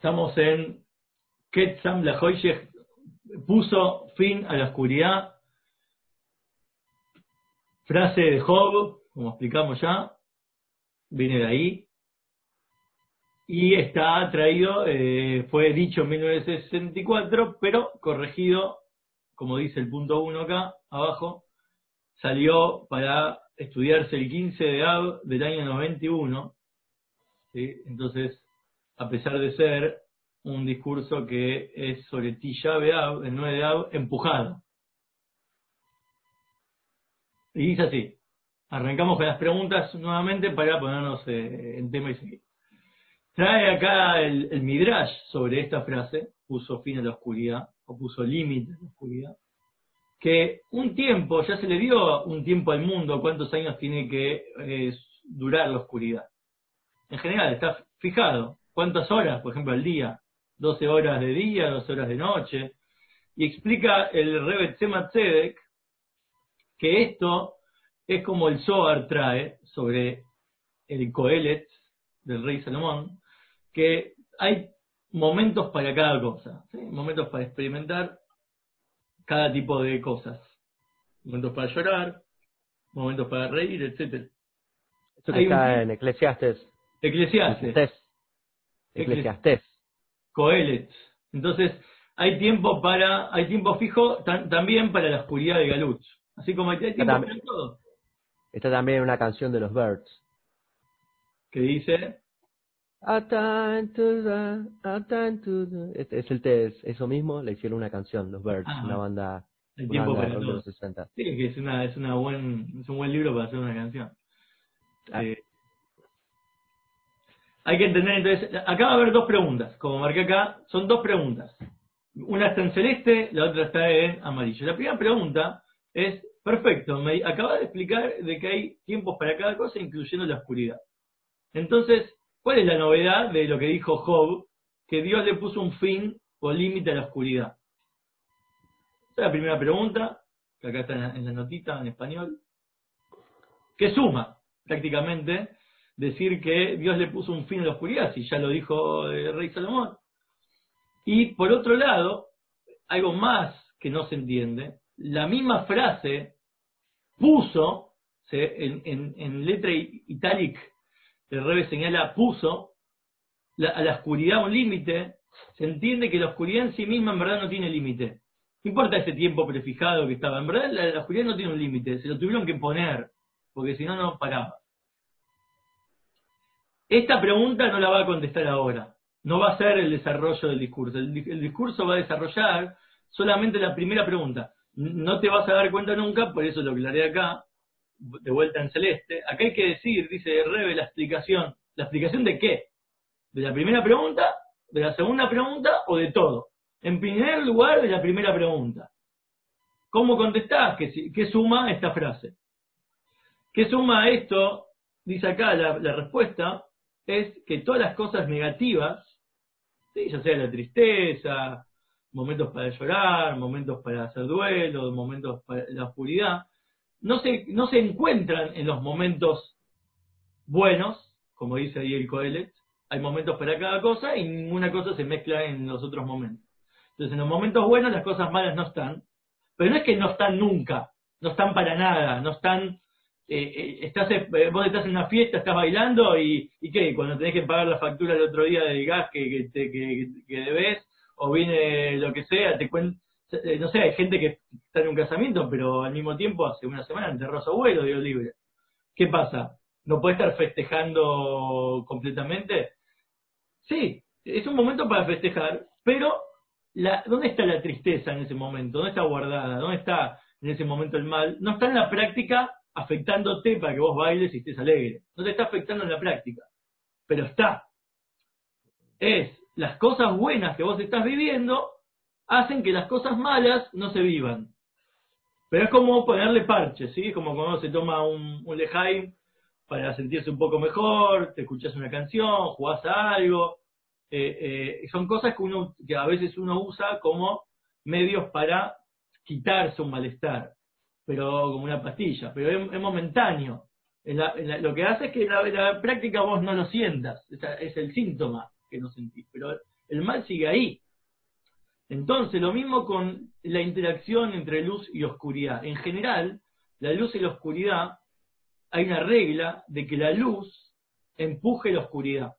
Estamos en Ketzam Lahoyshech puso fin a la oscuridad. Frase de Job, como explicamos ya, viene de ahí. Y está traído, eh, fue dicho en 1964, pero corregido, como dice el punto 1 acá abajo, salió para estudiarse el 15 de Av del año 91. Entonces, a pesar de ser un discurso que es sobre Tisha B'Av, el 9 de Av, empujado. Y dice así, arrancamos con las preguntas nuevamente para ponernos eh, en tema y seguir. Trae acá el, Midrash sobre esta frase, puso fin a la oscuridad, o puso límite a la oscuridad, que un tiempo, ya se le dio un tiempo al mundo, cuántos años tiene que eh, durar la oscuridad. En general, está fijado, cuántas horas, por ejemplo, al día, 12 horas de día, 12 horas de noche, y explica el Tzemach Tzedek que esto es como el Zohar trae sobre el Coelet del rey Salomón, que hay momentos para cada cosa, momentos para experimentar cada tipo de cosas, momentos para llorar, momentos para reír, etc. Esto que está en Eclesiastes. Eclesiastes. Eclesiastes. Coelet. Entonces, hay tiempo para, hay tiempo fijo también para la oscuridad de Galut. Así como hay tiempo para todo. Está también una canción de los Birds. Que dice. Es el test, eso mismo, le hicieron una canción, los Birds, una banda, el tiempo una para de los 60. Sí, que es una, es una buen, es un buen libro para hacer una canción. Ah. Eh, hay que entender entonces, acá va a haber dos preguntas, como marqué acá, son dos preguntas. Una está en celeste, la otra está en amarillo. La primera pregunta es, perfecto, me acaba de explicar de que hay tiempos para cada cosa, incluyendo la oscuridad. Entonces, ¿cuál es la novedad de lo que dijo Job? Que Dios le puso un fin o límite a la oscuridad. Esa es la primera pregunta, que acá está en la, en la notita en español, que suma prácticamente decir que Dios le puso un fin a la oscuridad, si ya lo dijo el rey Salomón. Y por otro lado, algo más que no se entiende, la misma frase puso, en, letra itálic, el rey señala puso, la, a la oscuridad un límite, se entiende que la oscuridad en sí misma en verdad no tiene límite. No importa ese tiempo prefijado que estaba, en verdad la oscuridad no tiene un límite, se lo tuvieron que poner, porque si no, no paraba. Esta pregunta no la va a contestar ahora. No va a ser el desarrollo del discurso. El, discurso va a desarrollar solamente la primera pregunta. No te vas a dar cuenta nunca, por eso lo aclaré acá, de vuelta en celeste. Acá hay que decir, dice Rebe, la explicación. ¿La explicación de qué? ¿De la primera pregunta? ¿De la segunda pregunta? ¿O de todo? En primer lugar, de la primera pregunta. ¿Cómo contestás? ¿Qué, qué suma esta frase? ¿Qué suma esto? Dice acá la respuesta es que todas las cosas negativas, ¿sí? ya sea la tristeza, momentos para llorar, momentos para hacer duelo, momentos para la oscuridad, no se, no se encuentran en los momentos buenos, como dice ahí el Coelet, hay momentos para cada cosa y ninguna cosa se mezcla en los otros momentos. Entonces, en los momentos buenos las cosas malas no están, pero no es que no están nunca, no están para nada, no están eh, estás, eh, vos estás en una fiesta, estás bailando y, y qué, cuando tenés que pagar la factura el otro día del gas que, que, te, que, que debes, o viene lo que sea, te cuen, eh, no sé, hay gente que está en un casamiento, pero al mismo tiempo hace una semana enterró su abuelo, Dios libre. ¿Qué pasa? ¿No puede estar festejando completamente? Sí, es un momento para festejar, pero la, ¿dónde está la tristeza en ese momento? ¿Dónde está guardada? ¿Dónde está en ese momento el mal? No está en la práctica afectándote para que vos bailes y estés alegre. No te está afectando en la práctica, pero está. Es las cosas buenas que vos estás viviendo hacen que las cosas malas no se vivan. Pero es como ponerle parches, ¿sí? Como cuando se toma un, un para sentirse un poco mejor, te escuchas una canción, jugás a algo. Eh, eh, son cosas que, uno, que a veces uno usa como medios para quitarse un malestar pero como una pastilla, pero es, momentáneo. En en lo que hace es que en la, práctica vos no lo sientas, es, es, el síntoma que no sentís, pero el mal sigue ahí. Entonces, lo mismo con la interacción entre luz y oscuridad. En general, la luz y la oscuridad, hay una regla de que la luz empuje la oscuridad.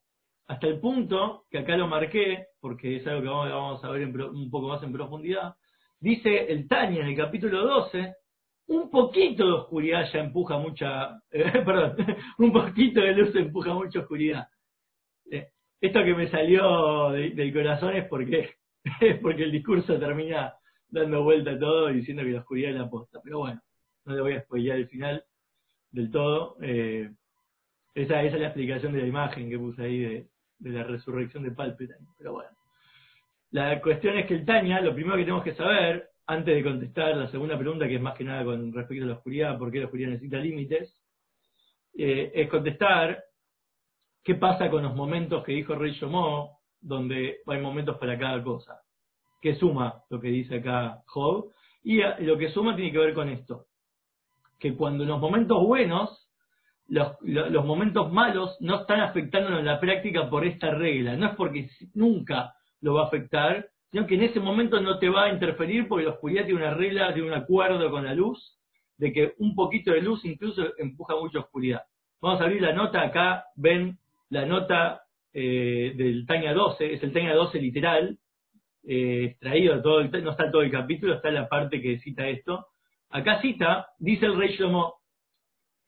Hasta el punto, que acá lo marqué, porque es algo que vamos, a ver un poco más en profundidad, dice el Tania en el capítulo 12, un poquito de oscuridad ya empuja mucha, perdón, un poquito de luz empuja mucha oscuridad. Eh, esto que me salió del corazón es porque es porque el discurso termina dando vuelta a todo y diciendo que la oscuridad es la aposta. Pero bueno, no le voy a spoilear el final del todo. Eh, esa, esa, es la explicación de la imagen que puse ahí de, la resurrección de Palpatine. Pero bueno. La cuestión es que el Tania, lo primero que tenemos que saber, antes de contestar la segunda pregunta, que es más que nada con respecto a la oscuridad, por qué la oscuridad necesita límites, eh, es contestar qué pasa con los momentos que dijo Rey Shomó, donde hay momentos para cada cosa. Que suma lo que dice acá Job, y lo que suma tiene que ver con esto. Que cuando en los momentos buenos, los, los momentos malos no están afectándonos en la práctica por esta regla. No es porque nunca lo va a afectar, sino que en ese momento no te va a interferir porque la oscuridad tiene una regla, tiene un acuerdo con la luz, de que un poquito de luz incluso empuja mucha oscuridad. Vamos a abrir la nota acá, ven la nota eh, del Taña 12, es el Taña 12 literal, eh, extraído todo el, no está todo el capítulo, está la parte que cita esto. Acá cita, dice el rey Shlomo,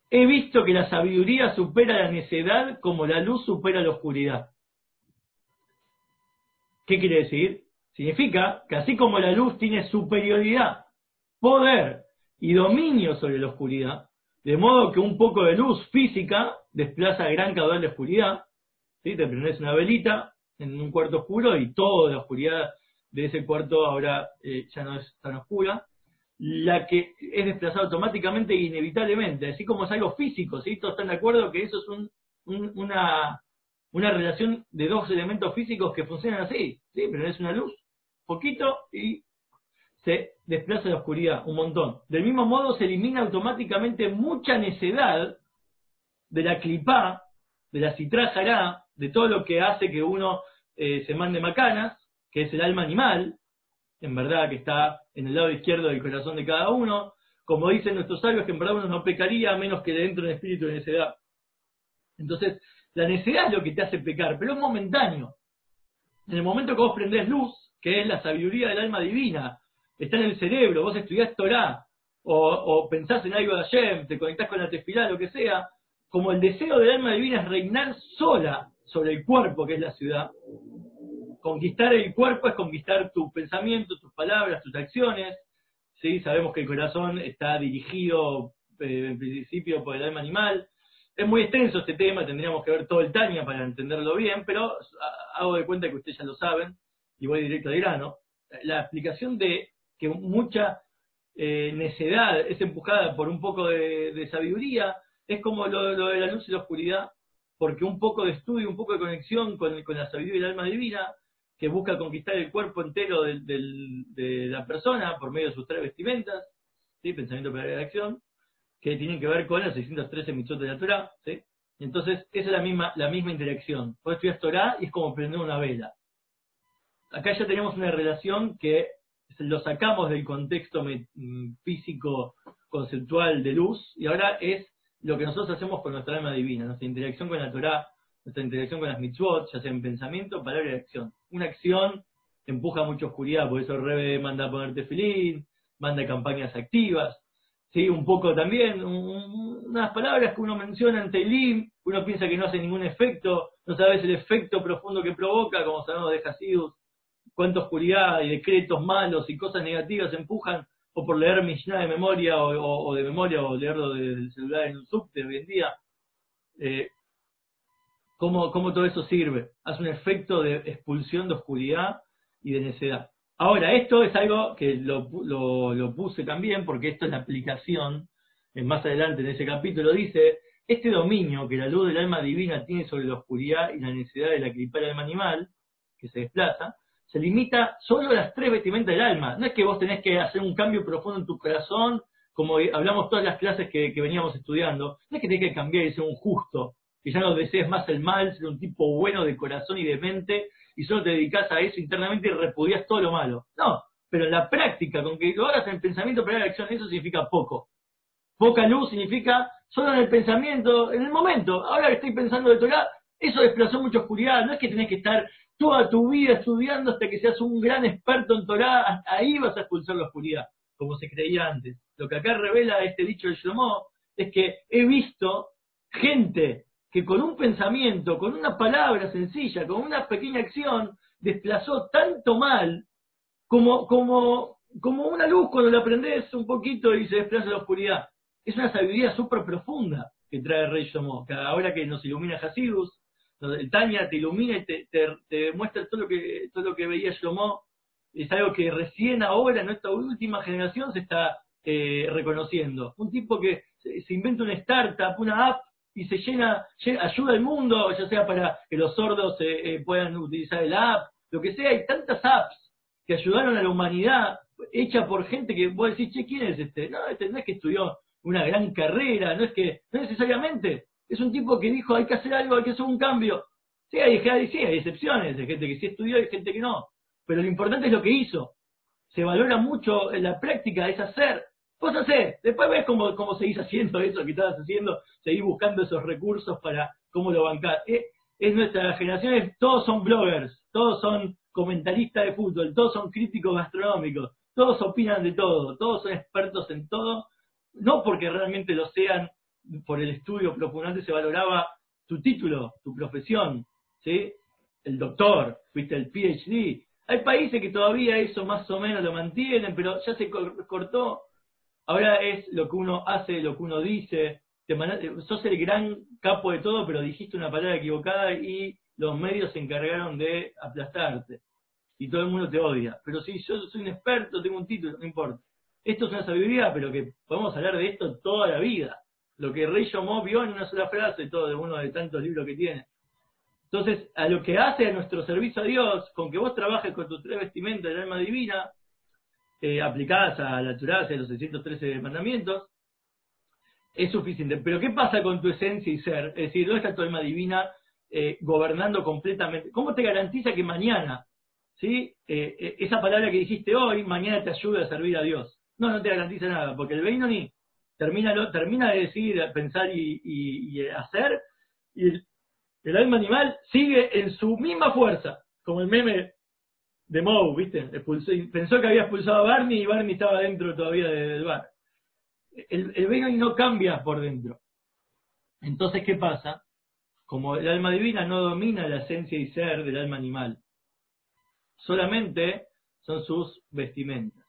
he visto que la sabiduría supera la necedad como la luz supera la oscuridad. ¿Qué quiere decir? Significa que así como la luz tiene superioridad, poder y dominio sobre la oscuridad, de modo que un poco de luz física desplaza gran caudal de oscuridad, ¿sí? te prendes una velita en un cuarto oscuro y toda la oscuridad de ese cuarto ahora eh, ya no es tan oscura, la que es desplazada automáticamente e inevitablemente, así como es algo físico, ¿sí? todos están de acuerdo que eso es una, una relación de dos elementos físicos que funcionan así, ¿sí? pero es una luz, poquito y se desplaza la oscuridad un montón. Del mismo modo se elimina automáticamente mucha necedad de la clipá, de la citrajará, de todo lo que hace que uno eh, se mande macanas, que es el alma animal, en verdad que está en el lado izquierdo del corazón de cada uno, como dicen nuestros sabios, que en verdad uno no pecaría a menos que dentro del espíritu de necedad. Entonces, la necedad es lo que te hace pecar, pero es momentáneo. En el momento que vos prendés luz, que es la sabiduría del alma divina, está en el cerebro, vos estudiás Torah, o, pensás en algo de Hashem, te conectás con la tefilá, lo que sea, como el deseo del alma divina es reinar sola sobre el cuerpo, que es la ciudad, conquistar el cuerpo es conquistar tu pensamiento, tus palabras, tus acciones, ¿sí? sabemos que el corazón está dirigido eh, en principio por el alma animal, es muy extenso este tema, tendríamos que ver todo el Tania para entenderlo bien, pero hago de cuenta que ustedes ya lo saben, y voy directo al grano, la explicación de que mucha eh, necedad es empujada por un poco de, sabiduría, es como lo, de la luz y la oscuridad, porque un poco de estudio, un poco de conexión con, la sabiduría y el alma divina, que busca conquistar el cuerpo entero de la persona por medio de sus tres vestimentas, ¿sí? pensamiento, palabra y acción, que tienen que ver con las 613 mitzvot de la Torah, ¿sí? Entonces, esa es la misma, la misma interacción. Vos estudias Torah y es como prender una vela acá ya tenemos una relación que lo sacamos del contexto mm, físico conceptual de luz y ahora es lo que nosotros hacemos con nuestra alma divina, nuestra interacción con la Torah, nuestra interacción con las mitzvot, ya sea en pensamiento, palabra y acción. Una acción empuja mucha oscuridad, por eso Rebe manda a ponerte feliz, manda campañas activas, ¿sí? un poco también, unas palabras que uno menciona en Teilim, uno piensa que no hace ningún efecto, no sabes el efecto profundo que provoca, como sabemos de Hasidus, cuánta oscuridad y decretos malos y cosas negativas empujan, o por leer Mishnah de memoria, o, de memoria, o leerlo del celular en un subte hoy en día, eh, cómo, todo eso sirve. Hace un efecto de expulsión de oscuridad y de necedad. Ahora, esto es algo que lo, lo, puse también, porque esto es la aplicación, más adelante en ese capítulo dice, este dominio que la luz del alma divina tiene sobre la oscuridad y la necesidad de la clipa del alma animal, que se desplaza, se limita solo a las tres vestimentas del alma. No es que vos tenés que hacer un cambio profundo en tu corazón, como hablamos todas las clases que, veníamos estudiando. No es que tenés que cambiar y ser un justo, que ya no desees más el mal, ser un tipo bueno de corazón y de mente, y solo te dedicas a eso internamente y repudias todo lo malo. No, pero en la práctica, con que lo hagas en pensamiento para la acción, eso significa poco. Poca luz significa solo en el pensamiento, en el momento. Ahora que estoy pensando de Torah, eso desplazó mucha oscuridad. No es que tenés que estar toda tu vida estudiando hasta que seas un gran experto en Torah, ahí vas a expulsar la oscuridad, como se creía antes. Lo que acá revela este dicho de Shlomo es que he visto gente que con un pensamiento, con una palabra sencilla, con una pequeña acción, desplazó tanto mal como, como, como una luz cuando la prendes un poquito y se desplaza la oscuridad. Es una sabiduría súper profunda que trae el Rey Shlomo, que ahora que nos ilumina Hasidus, el Tania te ilumina y te, te, muestra todo lo que todo lo que veía Shlomo, es algo que recién ahora en esta última generación se está eh, reconociendo. Un tipo que se, inventa una startup, una app y se llena, ayuda al mundo, ya sea para que los sordos eh, eh, puedan utilizar el app, lo que sea, hay tantas apps que ayudaron a la humanidad, hecha por gente que vos decís, che, ¿quién es este? No, este no es que estudió una gran carrera, no es que, no necesariamente, es un tipo que dijo, hay que hacer algo, hay que hacer un cambio. Sí, hay, hay excepciones, hay gente que sí estudió y gente que no, pero lo importante es lo que hizo. Se valora mucho en la práctica, es hacer. Vos hacés, después ves cómo, cómo seguís haciendo eso que estabas haciendo, seguís buscando esos recursos para cómo lo bancar. Es, es nuestra generación, todos son bloggers, todos son comentaristas de fútbol, todos son críticos gastronómicos, todos opinan de todo, todos son expertos en todo, no porque realmente lo sean por el estudio profundo, se valoraba tu título, tu profesión, ¿sí? El doctor, fuiste el PhD. Hay países que todavía eso más o menos lo mantienen, pero ya se cortó Ahora es lo que uno hace, lo que uno dice. Te sos el gran capo de todo, pero dijiste una palabra equivocada y los medios se encargaron de aplastarte. Y todo el mundo te odia. Pero si yo soy un experto, tengo un título, no importa. Esto es una sabiduría, pero que podemos hablar de esto toda la vida. Lo que Rey Yomó vio en una sola frase, todo de uno de tantos libros que tiene. Entonces, a lo que hace a nuestro servicio a Dios, con que vos trabajes con tus tres vestimentas del alma divina, eh, aplicadas a la Torah, a los 613 mandamientos, es suficiente. Pero ¿qué pasa con tu esencia y ser? Es decir, ¿dónde está tu alma divina eh, gobernando completamente? ¿Cómo te garantiza que mañana, ¿sí? Eh, esa palabra que dijiste hoy, mañana te ayude a servir a Dios? No, no te garantiza nada, porque el ni termina, de decir, pensar y, hacer, y el, alma animal sigue en su misma fuerza, como el meme de Moe, ¿viste? pensó que había expulsado a Barney y Barney estaba dentro todavía del bar. El, el no cambia por dentro. Entonces, ¿qué pasa? Como el alma divina no domina la esencia y ser del alma animal, solamente son sus vestimentas.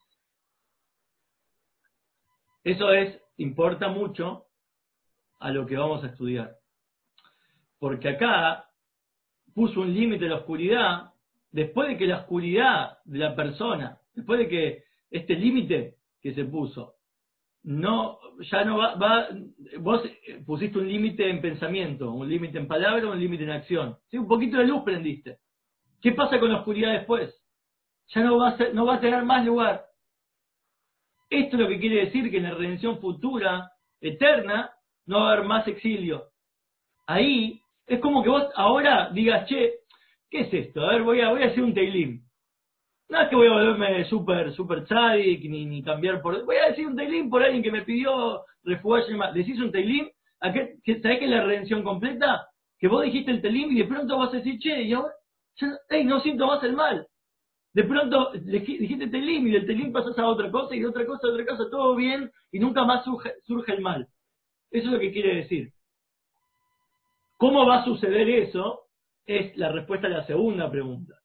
Eso es, importa mucho a lo que vamos a estudiar. Porque acá puso un límite a la oscuridad después de que la oscuridad de la persona, después de que este límite que se puso, no, ya no va, va vos pusiste un límite en pensamiento, un límite en palabra, un límite en acción. ¿Sí? Un poquito de luz prendiste. ¿Qué pasa con la oscuridad después? Ya no va, a no va a tener más lugar. Esto es lo que quiere decir que en la redención futura, eterna, no va a haber más exilio. Ahí es como que vos ahora digas, che, ¿Qué es esto? A ver, voy a, voy a hacer un tailim. No es que voy a volverme súper super tzadik ni, ni cambiar por... Voy a decir un tailim por alguien que me pidió refugiarse más. ¿Decís un tailim? ¿Sabés que es la redención completa? Que vos dijiste el tailim y de pronto vas a decir, che, y ahora... no siento más el mal. De pronto dijiste tailim y del tailim pasas a otra cosa y de otra cosa a otra cosa, todo bien y nunca más surge, el mal. Eso es lo que quiere decir. ¿Cómo va a suceder eso? es la respuesta a la segunda pregunta.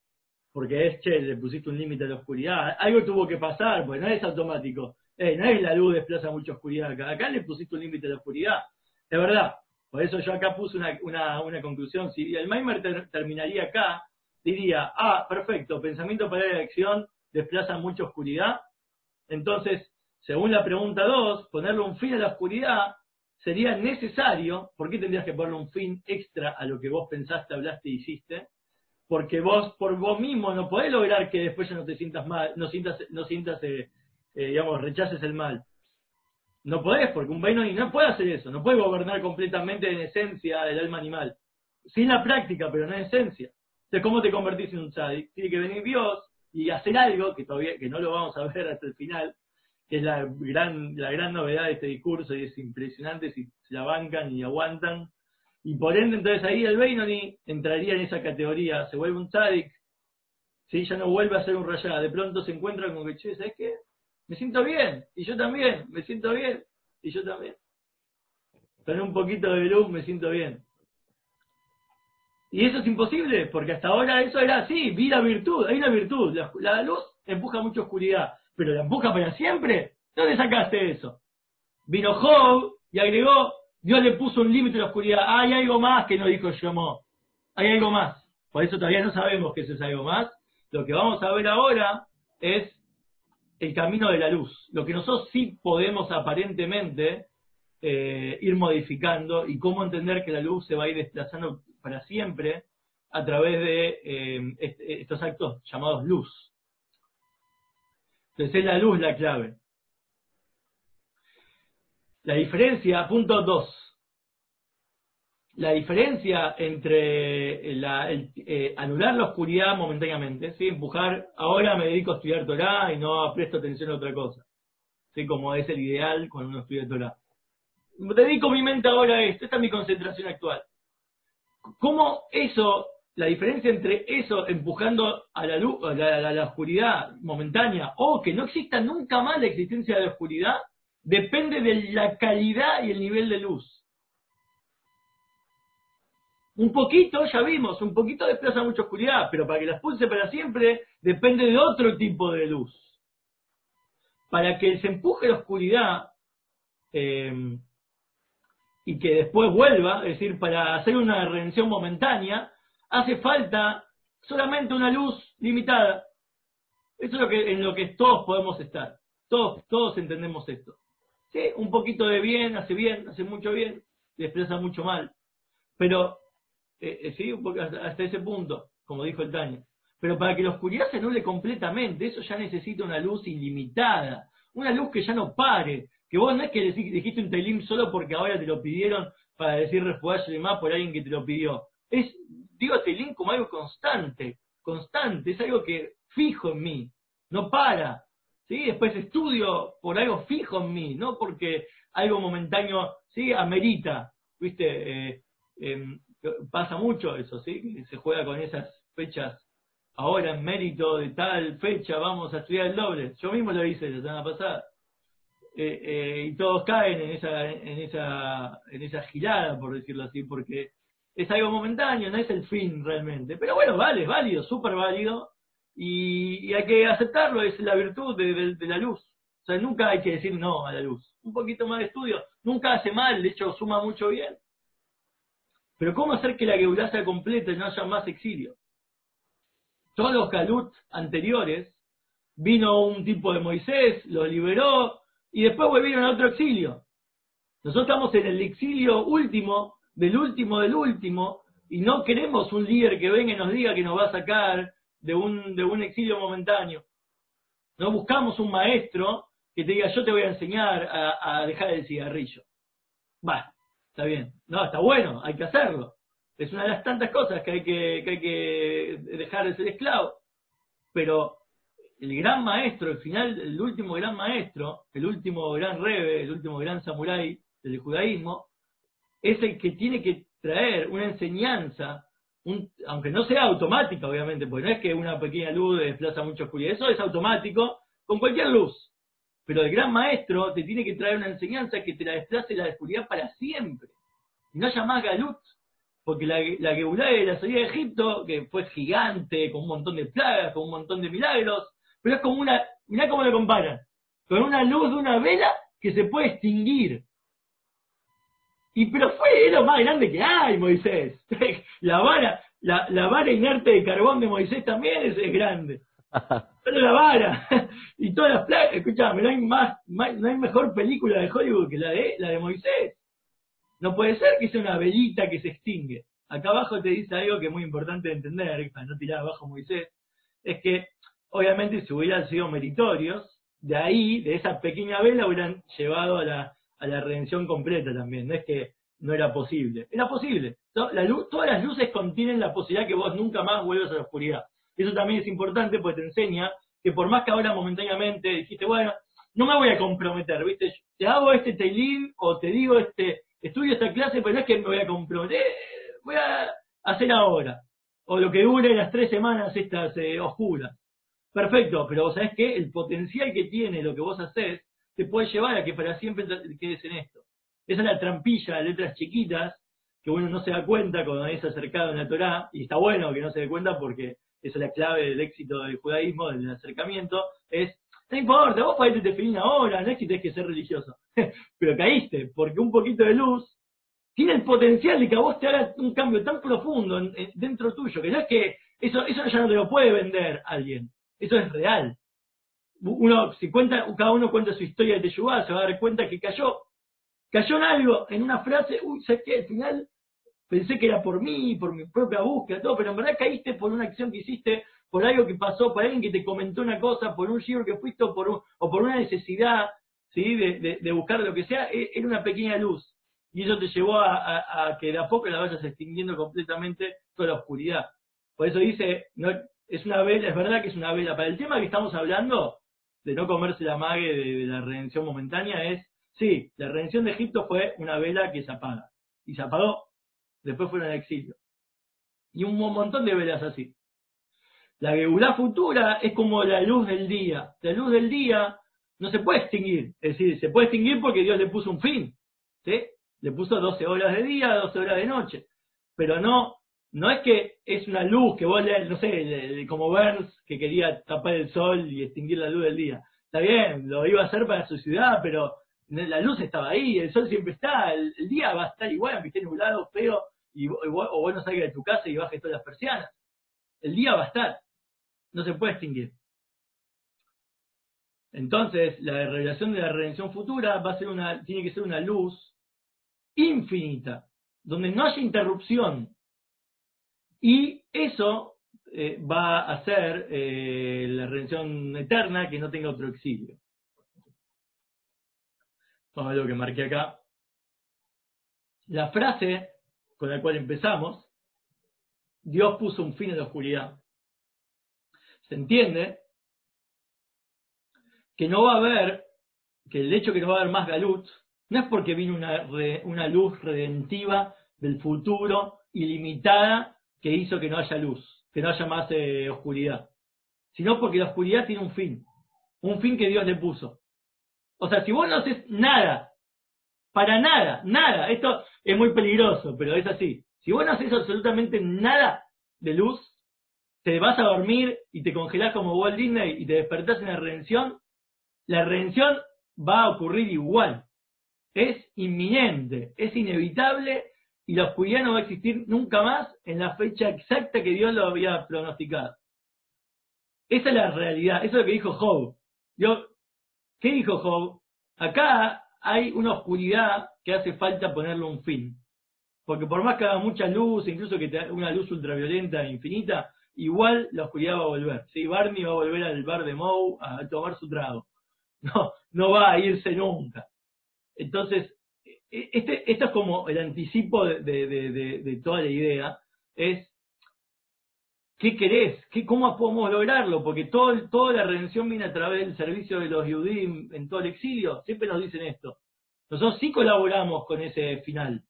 Porque es, che, le pusiste un límite a la oscuridad. Algo tuvo que pasar, porque no es automático. Eh, no es la luz desplaza mucha oscuridad acá. Le pusiste un límite a la oscuridad. Es verdad. Por eso yo acá puse una, una, conclusión. Si el Maimer terminaría acá, diría, ah, perfecto, pensamiento para la acción desplaza mucha oscuridad. Entonces, según la pregunta 2, ponerle un fin a la oscuridad sería necesario, ¿por qué tendrías que ponerle un fin extra a lo que vos pensaste, hablaste y hiciste? Porque vos por vos mismo no podés lograr que después ya no te sientas mal, no sientas, no sientas eh, eh, digamos, rechaces el mal. No podés, porque un Benoni no puede hacer eso, no puede gobernar completamente en esencia el alma animal. Sí en la práctica, pero no en esencia. Entonces, ¿cómo te convertís en un tzadik? Tiene que venir Dios y hacer algo que todavía que no lo vamos a ver hasta el final, que es la gran, la gran novedad de este discurso y es impresionante si se la bancan y aguantan. Y por ende, entonces ahí el Beinoni entraría en esa categoría, se vuelve un tzadik, ¿sí? ya no vuelve a ser un rayada, de pronto se encuentra con que, che, ¿sabes qué? Me siento bien, y yo también, me siento bien, y yo también. Con un poquito de luz me siento bien. Y eso es imposible, porque hasta ahora eso era así, vida, virtud, hay una virtud. La, luz empuja mucha oscuridad, pero la empuja para siempre. ¿Dónde sacaste eso? Vino Job y agregó, Dios le puso un límite a la oscuridad. Hay algo más que no dijo Shlomo. Hay algo más. Por eso todavía no sabemos que eso es algo más. Lo que vamos a ver ahora es el camino de la luz. Lo que nosotros sí podemos aparentemente eh, ir modificando y cómo entender que la luz se va a ir desplazando para siempre a través de eh, estos actos llamados luz. Entonces es la luz la clave. La diferencia, punto 2. La diferencia entre la, eh, anular la oscuridad momentáneamente, ¿sí? empujar, ahora me dedico a estudiar Torah y no presto atención a otra cosa, ¿sí? como es el ideal cuando uno estudia Torah. Dedico mi mente ahora a esto, esta es mi concentración actual. ¿Cómo eso, la diferencia entre eso empujando a la luz, a la, oscuridad momentánea, o que no exista nunca más la existencia de la oscuridad, depende de la calidad y el nivel de luz. Un poquito, ya vimos, un poquito desplaza mucha oscuridad, pero para que la expulse para siempre depende de otro tipo de luz. Para que se empuje la oscuridad, eh, y que después vuelva, es decir, para hacer una redención momentánea, hace falta solamente una luz limitada. Eso es lo que, en lo que todos podemos estar. Todos, todos entendemos esto. Sí, un poquito de bien hace bien, hace mucho bien, desplaza mucho mal. Pero, eh, eh, sí, hasta, ese punto, como dijo el Taño. Pero para que la oscuridad se anule completamente, eso ya necesita una luz ilimitada, una luz que ya no pare, que vos no es que dijiste un telim solo porque ahora te lo pidieron para decir y más por alguien que te lo pidió. Es, digo telim como algo constante, constante, es algo que fijo en mí, no para. ¿sí? Después estudio por algo fijo en mí, no porque algo momentáneo ¿sí? amerita. ¿Viste? Eh, em, pasa mucho eso, ¿sí? Se juega con esas fechas. Ahora en mérito de tal fecha vamos a estudiar el doble. Yo mismo lo hice la semana pasada. Eh, eh, y todos caen en esa, en esa, en esa girada, por decirlo así, porque es algo momentáneo, no es el fin realmente. Pero bueno, vale, es válido, súper válido, y, hay que aceptarlo, es la virtud de, la luz. O sea, nunca hay que decir no a la luz. Un poquito más de estudio, nunca hace mal, de hecho suma mucho bien. Pero ¿cómo hacer que la Geulah sea completa y no haya más exilio? Todos los Kalut anteriores, vino un tipo de Moisés, los liberó, y después volvieron a otro exilio. Nosotros estamos en el exilio último, del último del último, y no queremos un líder que venga y nos diga que nos va a sacar de un, de un exilio momentáneo. No buscamos un maestro que te diga yo te voy a enseñar a, dejar el cigarrillo. Bueno, está bien. No, está bueno, hay que hacerlo. Es una de las tantas cosas que hay que, que, hay que dejar de ser esclavo. Pero el gran maestro, el final, el último gran maestro, el último gran rebe, el último gran samurái del judaísmo, es el que tiene que traer una enseñanza, un, aunque no sea automática, obviamente, porque no es que una pequeña luz desplaza mucha oscuridad, eso es automático con cualquier luz. Pero el gran maestro te tiene que traer una enseñanza que te la desplace la oscuridad para siempre. Y no haya más galut, porque la, la de la salida de Egipto, que fue gigante, con un montón de plagas, con un montón de milagros, pero es como una, mirá cómo lo comparan, con una luz de una vela que se puede extinguir. Y pero fue lo más grande que hay, Moisés. La vara, la, la vara inerte de carbón de Moisés también es, grande. Solo la vara. Y todas las plagas, escuchame, no hay más, no hay mejor película de Hollywood que la de, la de Moisés. No puede ser que sea una velita que se extingue. Acá abajo te dice algo que es muy importante de entender, para no tirar abajo Moisés, es que obviamente si hubieran sido meritorios, de ahí, de esa pequeña vela, hubieran llevado a la, a la redención completa también. No es que no era posible. Era posible, todas las luces contienen la posibilidad que vos nunca más vuelvas a la oscuridad. Eso también es importante porque te enseña que por más que ahora momentáneamente dijiste, bueno, no me voy a comprometer, ¿viste? Te hago este tailín o te digo este, estudio esta clase, pero no es que me voy a comprometer, voy a hacer ahora. O lo que dure las tres semanas estas eh, oscuras. Perfecto, pero vos sabés que el potencial que tiene lo que vos haces te puede llevar a que para siempre quedes en esto. Esa es la trampilla de letras chiquitas que uno no se da cuenta cuando es acercado en la Torá, y está bueno que no se dé cuenta porque esa es la clave del éxito del judaísmo, del acercamiento, es, no importa, vos podés definir ahora, no es que tenés que ser religioso, pero caíste, porque un poquito de luz tiene el potencial de que a vos te haga un cambio tan profundo dentro tuyo, que no es que eso, eso ya no te lo puede vender alguien, eso es real. Uno, si cuenta, cada uno cuenta su historia de Teyubá, se va a dar cuenta que cayó, cayó en algo, en una frase, uy, ¿sabes qué? Al final pensé que era por mí, por mi propia búsqueda, todo, pero en verdad caíste por una acción que hiciste, por algo que pasó, por alguien que te comentó una cosa, por un giro que fuiste o por, o por una necesidad, ¿sí? De, buscar lo que sea, e, era una pequeña luz. Y eso te llevó a, que de a poco la vayas extinguiendo completamente toda la oscuridad. Por eso dice, es una vela, es verdad que es una vela. Para el tema que estamos hablando, de no comerse la mague de, la redención momentánea, es, sí, la redención de Egipto fue una vela que se apaga. Y se apagó. Después fueron al exilio. Y un montón de velas así. La Geulá futura es como la luz del día. La luz del día no se puede extinguir. Es decir, se puede extinguir porque Dios le puso un fin. ¿sí? Le puso 12 horas de día, 12 horas de noche. Pero no no es que es una luz que vos, no sé, como Burns que quería tapar el sol y extinguir la luz del día. Está bien, lo iba a hacer para su ciudad, pero la luz estaba ahí, el sol siempre está, el, día va a estar igual, aunque esté nublado, feo, y, o vos no de tu casa y bajes todas las persianas. El día va a estar, no se puede extinguir. Entonces, la revelación de la redención futura va a ser una, tiene que ser una luz infinita, donde no haya interrupción, y eso eh, va a hacer eh, la redención eterna que no tenga otro exilio. Vamos lo que marqué acá. La frase con la cual empezamos, Dios puso un fin a la oscuridad. Se entiende que no va a haber, que el hecho que no va a haber más galut, no es porque vino una, una luz redentiva del futuro ilimitada que hizo que no haya luz, que no haya más eh, oscuridad, sino porque la oscuridad tiene un fin, un fin que Dios le puso. O sea, si vos no haces nada, para nada, nada, esto es muy peligroso, pero es así. Si vos no haces absolutamente nada de luz, te vas a dormir y te congelás como Walt Disney y te despertás en la redención, la redención va a ocurrir igual. Es inminente, es inevitable y la oscuridad no va a existir nunca más en la fecha exacta que Dios lo había pronosticado. Esa es la realidad, eso es lo que dijo Job. Yo, ¿Qué dijo Job? Acá hay una oscuridad que hace falta ponerle un fin. Porque por más que haga mucha luz, incluso que te una luz ultraviolenta e infinita, igual la oscuridad va a volver. ¿sí? Barney va a volver al bar de Moe a tomar su trago. No, no va a irse nunca. Entonces, este, esto es como el anticipo de, toda la idea, es ¿qué querés? ¿Qué, ¿Cómo podemos lograrlo? Porque todo, toda la redención viene a través del servicio de los judíos en todo el exilio. Siempre nos dicen esto. Nosotros sí colaboramos con ese final.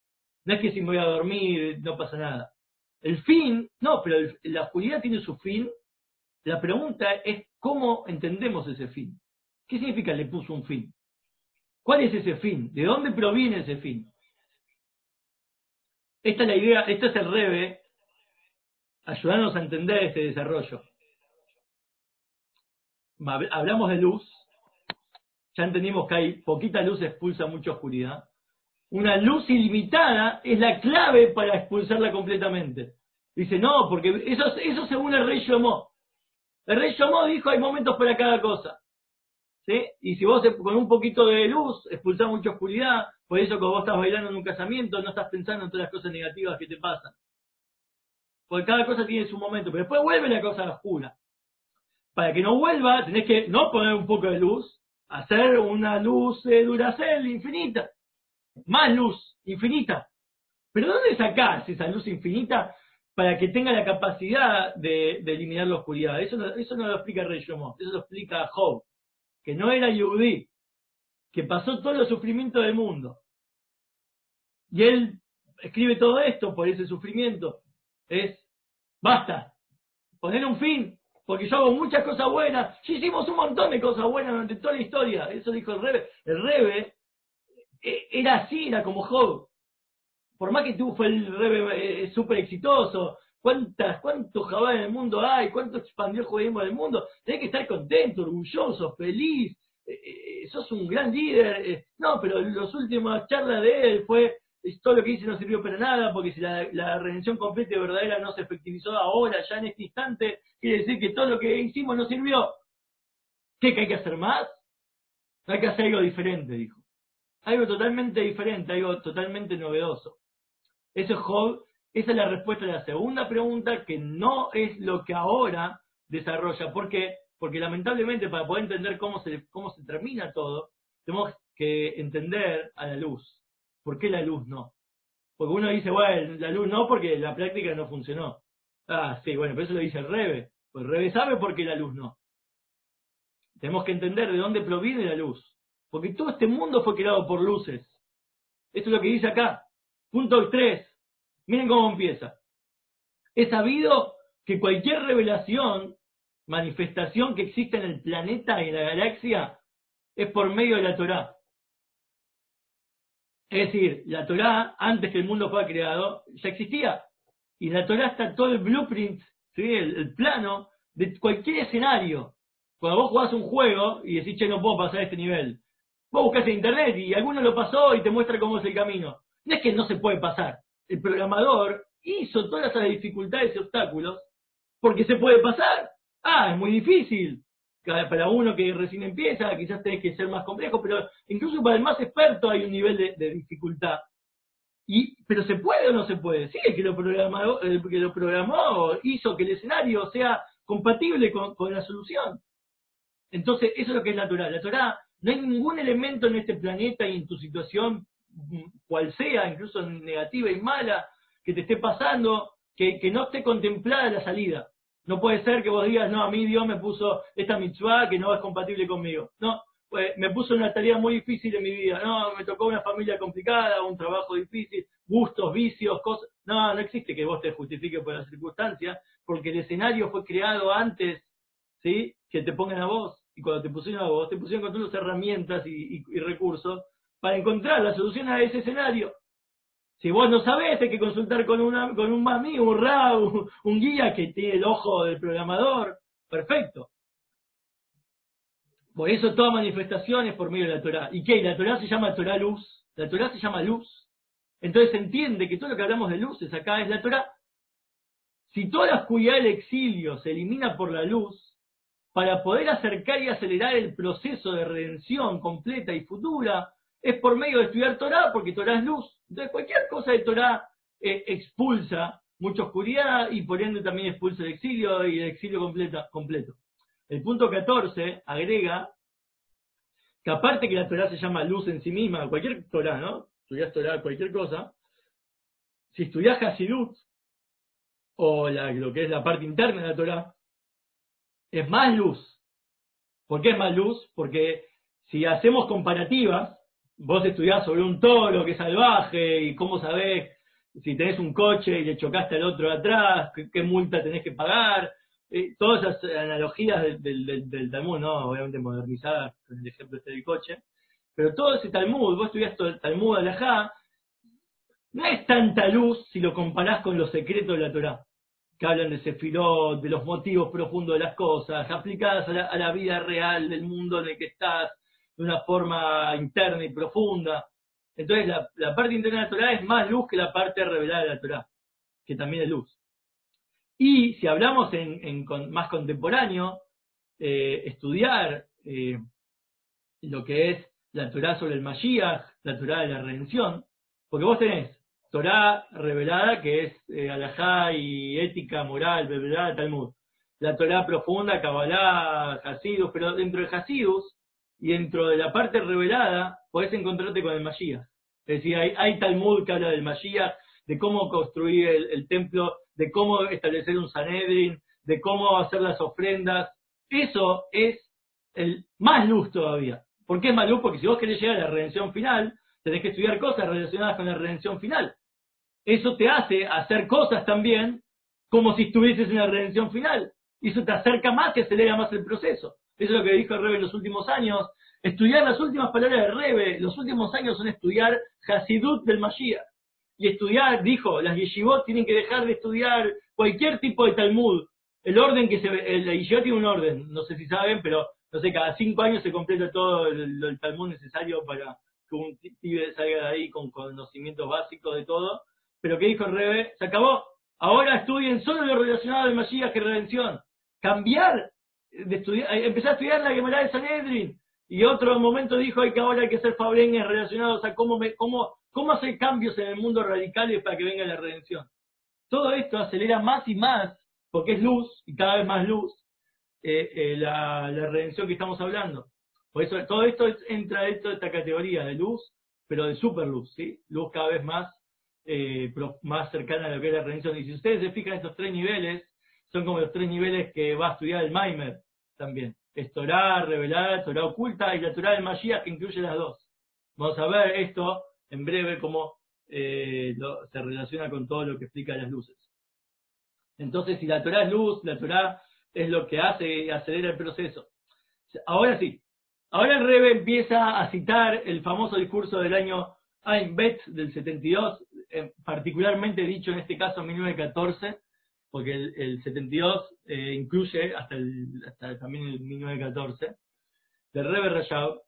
No es que si me voy a dormir no pasa nada. El fin, no, pero la oscuridad tiene su fin. La pregunta es cómo entendemos ese fin. ¿Qué significa le puso un fin? ¿Cuál es ese fin? ¿De dónde proviene ese fin? Esta es la idea, este es el rebe, ayudarnos a entender este desarrollo. Hablamos de luz, ya entendimos que hay poquita luz expulsa mucha oscuridad. Una luz ilimitada es la clave para expulsarla completamente. Dice, no, porque eso, eso según el rey Yomó. El rey Yomó dijo, hay momentos para cada cosa. Y si vos con un poquito de luz expulsás mucha oscuridad, por eso cuando vos estás bailando en un casamiento no estás pensando en todas las cosas negativas que te pasan. Porque cada cosa tiene su momento, pero después vuelve la cosa oscura. Para que no vuelva, tenés que no poner un poco de luz, hacer una luz de Duracell infinita. Más luz, infinita. Pero ¿dónde sacás esa luz infinita para que tenga la capacidad de, eliminar la oscuridad? Eso no, eso no lo explica Rey eso lo explica Job, que no era Yudí, que pasó todo el sufrimiento del mundo. Y él escribe todo esto por ese sufrimiento. Es, basta, poner un fin, porque yo hago muchas cosas buenas. Ya hicimos un montón de cosas buenas durante toda la historia. Eso dijo el Rebe. El Rebe eh, era así, era como Job. Por más que tú fue el Rebe eh, súper exitoso, cuántas, cuántos jabal en el mundo hay, cuánto expandió el judaísmo del mundo, tenés que estar contento, orgulloso, feliz, eh, sos un gran líder. no, pero las últimas charlas de él fue todo lo que hice no sirvió para nada, porque si la, la, redención completa y verdadera no se efectivizó ahora, ya en este instante, quiere decir que todo lo que hicimos no sirvió. ¿Qué? ¿Que hay que hacer más? Hay que hacer algo diferente, dijo. Algo totalmente diferente, algo totalmente novedoso. Eso es Job, esa es la respuesta a la segunda pregunta, que no es lo que ahora desarrolla. ¿Por qué? Porque lamentablemente para poder entender cómo se, cómo se termina todo, tenemos que entender a la luz. ¿Por qué la luz no? Porque uno dice, bueno, la luz no porque la práctica no funcionó. Ah, sí, bueno, pero eso lo dice el Rebe. Pues Rebe sabe por qué la luz no. Tenemos que entender de dónde proviene la luz. Porque todo este mundo fue creado por luces. Esto es lo que dice acá. Punto 3. Miren cómo empieza. Es sabido que cualquier revelación, manifestación que existe en el planeta y en la galaxia, es por medio de la Torah. Es decir, la Torah, antes que el mundo fuera creado, ya existía. Y la Torah está todo el blueprint, ¿sí? el, plano de cualquier escenario. Cuando vos jugás un juego y decís, che, no puedo pasar este nivel, vos buscas en internet y alguno lo pasó y te muestra cómo es el camino. No es que no se puede pasar. El programador hizo todas esas dificultades y obstáculos porque se puede pasar. Ah, es muy difícil para uno que recién empieza, quizás tenés que ser más complejo, pero incluso para el más experto hay un nivel de, dificultad. Y, pero ¿se puede o no se puede? Sí, el que lo programó, que lo programó hizo que el escenario sea compatible con, la solución. Entonces, eso es lo que es natural. La Torah, no hay ningún elemento en este planeta y en tu situación, cual sea, incluso negativa y mala, que te esté pasando, que, no esté contemplada la salida. No puede ser que vos digas, no, a mí Dios me puso esta mitzvah que no es compatible conmigo. No, pues, me puso una tarea muy difícil en mi vida. No, me tocó una familia complicada, un trabajo difícil, gustos, vicios, cosas. No, no existe que vos te justifiques por las circunstancias, porque el escenario fue creado antes, ¿sí? Que te pongan a vos. Y cuando te pusieron a vos, te pusieron con todas las herramientas y recursos para encontrar la solución a ese escenario. Si vos no sabés, hay que consultar con, una, con un mami, un ra, un, guía que tiene el ojo del programador. Perfecto. Por eso toda manifestación es por medio de la Torah. ¿Y qué? La Torah se llama Torah luz. La Torah se llama luz. Entonces se entiende que todo lo que hablamos de luces acá es la Torah. Si toda la oscuridad del exilio se elimina por la luz, para poder acercar y acelerar el proceso de redención completa y futura, es por medio de estudiar Torah, porque Torah es luz. Entonces cualquier cosa de Torah eh, expulsa mucha oscuridad y por ende también expulsa el exilio y el exilio completo. El punto 14 agrega que aparte que la Torah se llama luz en sí misma, cualquier Torah, ¿no? Estudias Torah, cualquier cosa, si estudias Hasidut, o lo que es la parte interna de la Torah, es más luz. ¿Por qué es más luz? Porque si hacemos comparativas, vos estudiás sobre un toro que es salvaje y cómo sabés si tenés un coche y le chocaste al otro de atrás, qué, multa tenés que pagar, eh, todas esas analogías del, del, Talmud, ¿no? obviamente modernizadas con el ejemplo este del coche, pero todo ese Talmud, vos estudiás todo el Talmud de Alajá, no es tanta luz si lo comparás con los secretos de la Torah, que hablan de Sefirot, de los motivos profundos de las cosas, aplicadas a la, a la vida real del mundo en el que estás, de una forma interna y profunda. Entonces la, parte interna de la Torah es más luz que la parte revelada de la Torah, que también es luz. Y si hablamos en, más contemporáneo, eh, estudiar eh, lo que es la Torah sobre el Mashiach, la Torah de la redención, porque vos tenés Torah revelada, que es eh, alajá y ética, moral, tal Talmud. La Torah profunda, Kabbalah, Hasidus, pero dentro de Hasidus y dentro de la parte revelada podés encontrarte con el Mashiach. Es decir, hay, hay Talmud que habla del Mashiach, de cómo construir el, templo, de cómo establecer un Sanedrin, de cómo hacer las ofrendas. Eso es el más luz todavía. ¿Por qué es más luz? Porque si vos querés llegar a la redención final, tenés que estudiar cosas relacionadas con la redención final. Eso te hace hacer cosas también como si estuvieses en la redención final. Y eso te acerca más y acelera más el proceso. Eso es lo que dijo el Rebe en los últimos años. Estudiar las últimas palabras de Rebe, los últimos años son estudiar Hasidut del Mashiach. Y estudiar, dijo, las yeshivot tienen que dejar de estudiar cualquier tipo de Talmud. El orden que se el, la yeshivot tiene un orden, no sé si saben, pero no sé, cada cinco años se completa todo el, Talmud necesario para que un pibe salga de ahí con conocimientos básicos de todo. Pero ¿qué dijo el Rebe? Se acabó. Ahora estudien solo lo relacionado al Mashiach y redención. Cambiar de estudiar, eh, empezar a estudiar la Gemara de Sanedrin. Y otro momento dijo hay que ahora hay que hacer fabreñas relacionados a cómo, me, cómo, cómo hacer cambios en el mundo radicales para que venga la redención. Todo esto acelera más y más, porque es luz, y cada vez más luz, eh, eh, la, redención que estamos hablando. Por eso todo esto entra dentro de esta categoría de luz, pero de superluz, ¿sí? Luz cada vez más, más cercana a lo que es la redención. Y si ustedes se fijan estos tres niveles, son como los tres niveles que va a estudiar el Maimer también. Es Torah revelada, Torah oculta y la Torah del Mashiach que incluye las dos. Vamos a ver esto en breve cómo eh, se relaciona con todo lo que explica las luces. Entonces, si la Torah es luz, la Torah es lo que hace y acelera el proceso. Ahora sí, ahora Rebe empieza a citar el famoso discurso del año Ein Bet del 72, eh, particularmente dicho en este caso en 1914, porque el, 72 eh, incluye hasta, el, hasta también el 1914, de Rebe Rajab,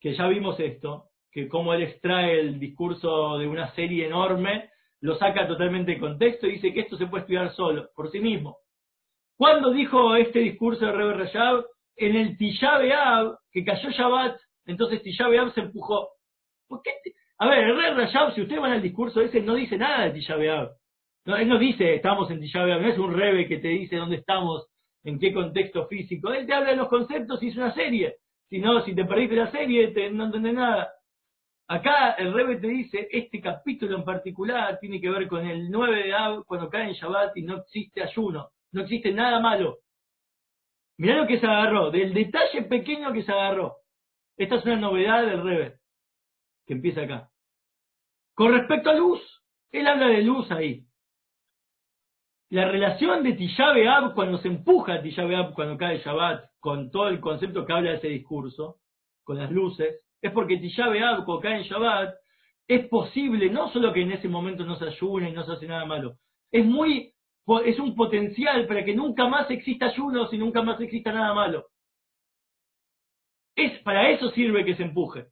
que ya vimos esto, que como él extrae el discurso de una serie enorme, lo saca totalmente de contexto y dice que esto se puede estudiar solo, por sí mismo. ¿Cuándo dijo este discurso de Rebe Rajab? En el Tisha B'Av, que cayó Shabbat, entonces Tisha B'Av se empujó. ¿Por qué? A ver, el Rebe Rajab, si ustedes van al discurso ese, no dice nada de Tisha B'Av. Él no dice estamos en Tisha no es un rebe que te dice dónde estamos, en qué contexto físico. Él te habla de los conceptos y es una serie. Si no, si te perdiste la serie, no entendés nada. Acá el rebe te dice, este capítulo en particular tiene que ver con el 9 de Ab, cuando cae en Shabbat y no existe ayuno, no existe nada malo. Mirá lo que se agarró, del detalle pequeño que se agarró. Esta es una novedad del rebe, que empieza acá. Con respecto a luz, él habla de luz ahí la relación de Tisha B'Av cuando se empuja a Tisha B'Av cuando cae Shabbat, con todo el concepto que habla de ese discurso, con las luces, es porque Tisha B'Av cuando cae en Shabbat, es posible, no solo que en ese momento no se ayune y no se hace nada malo, es muy, es un potencial para que nunca más exista ayuno y nunca más exista nada malo. Es, para eso sirve que se empuje.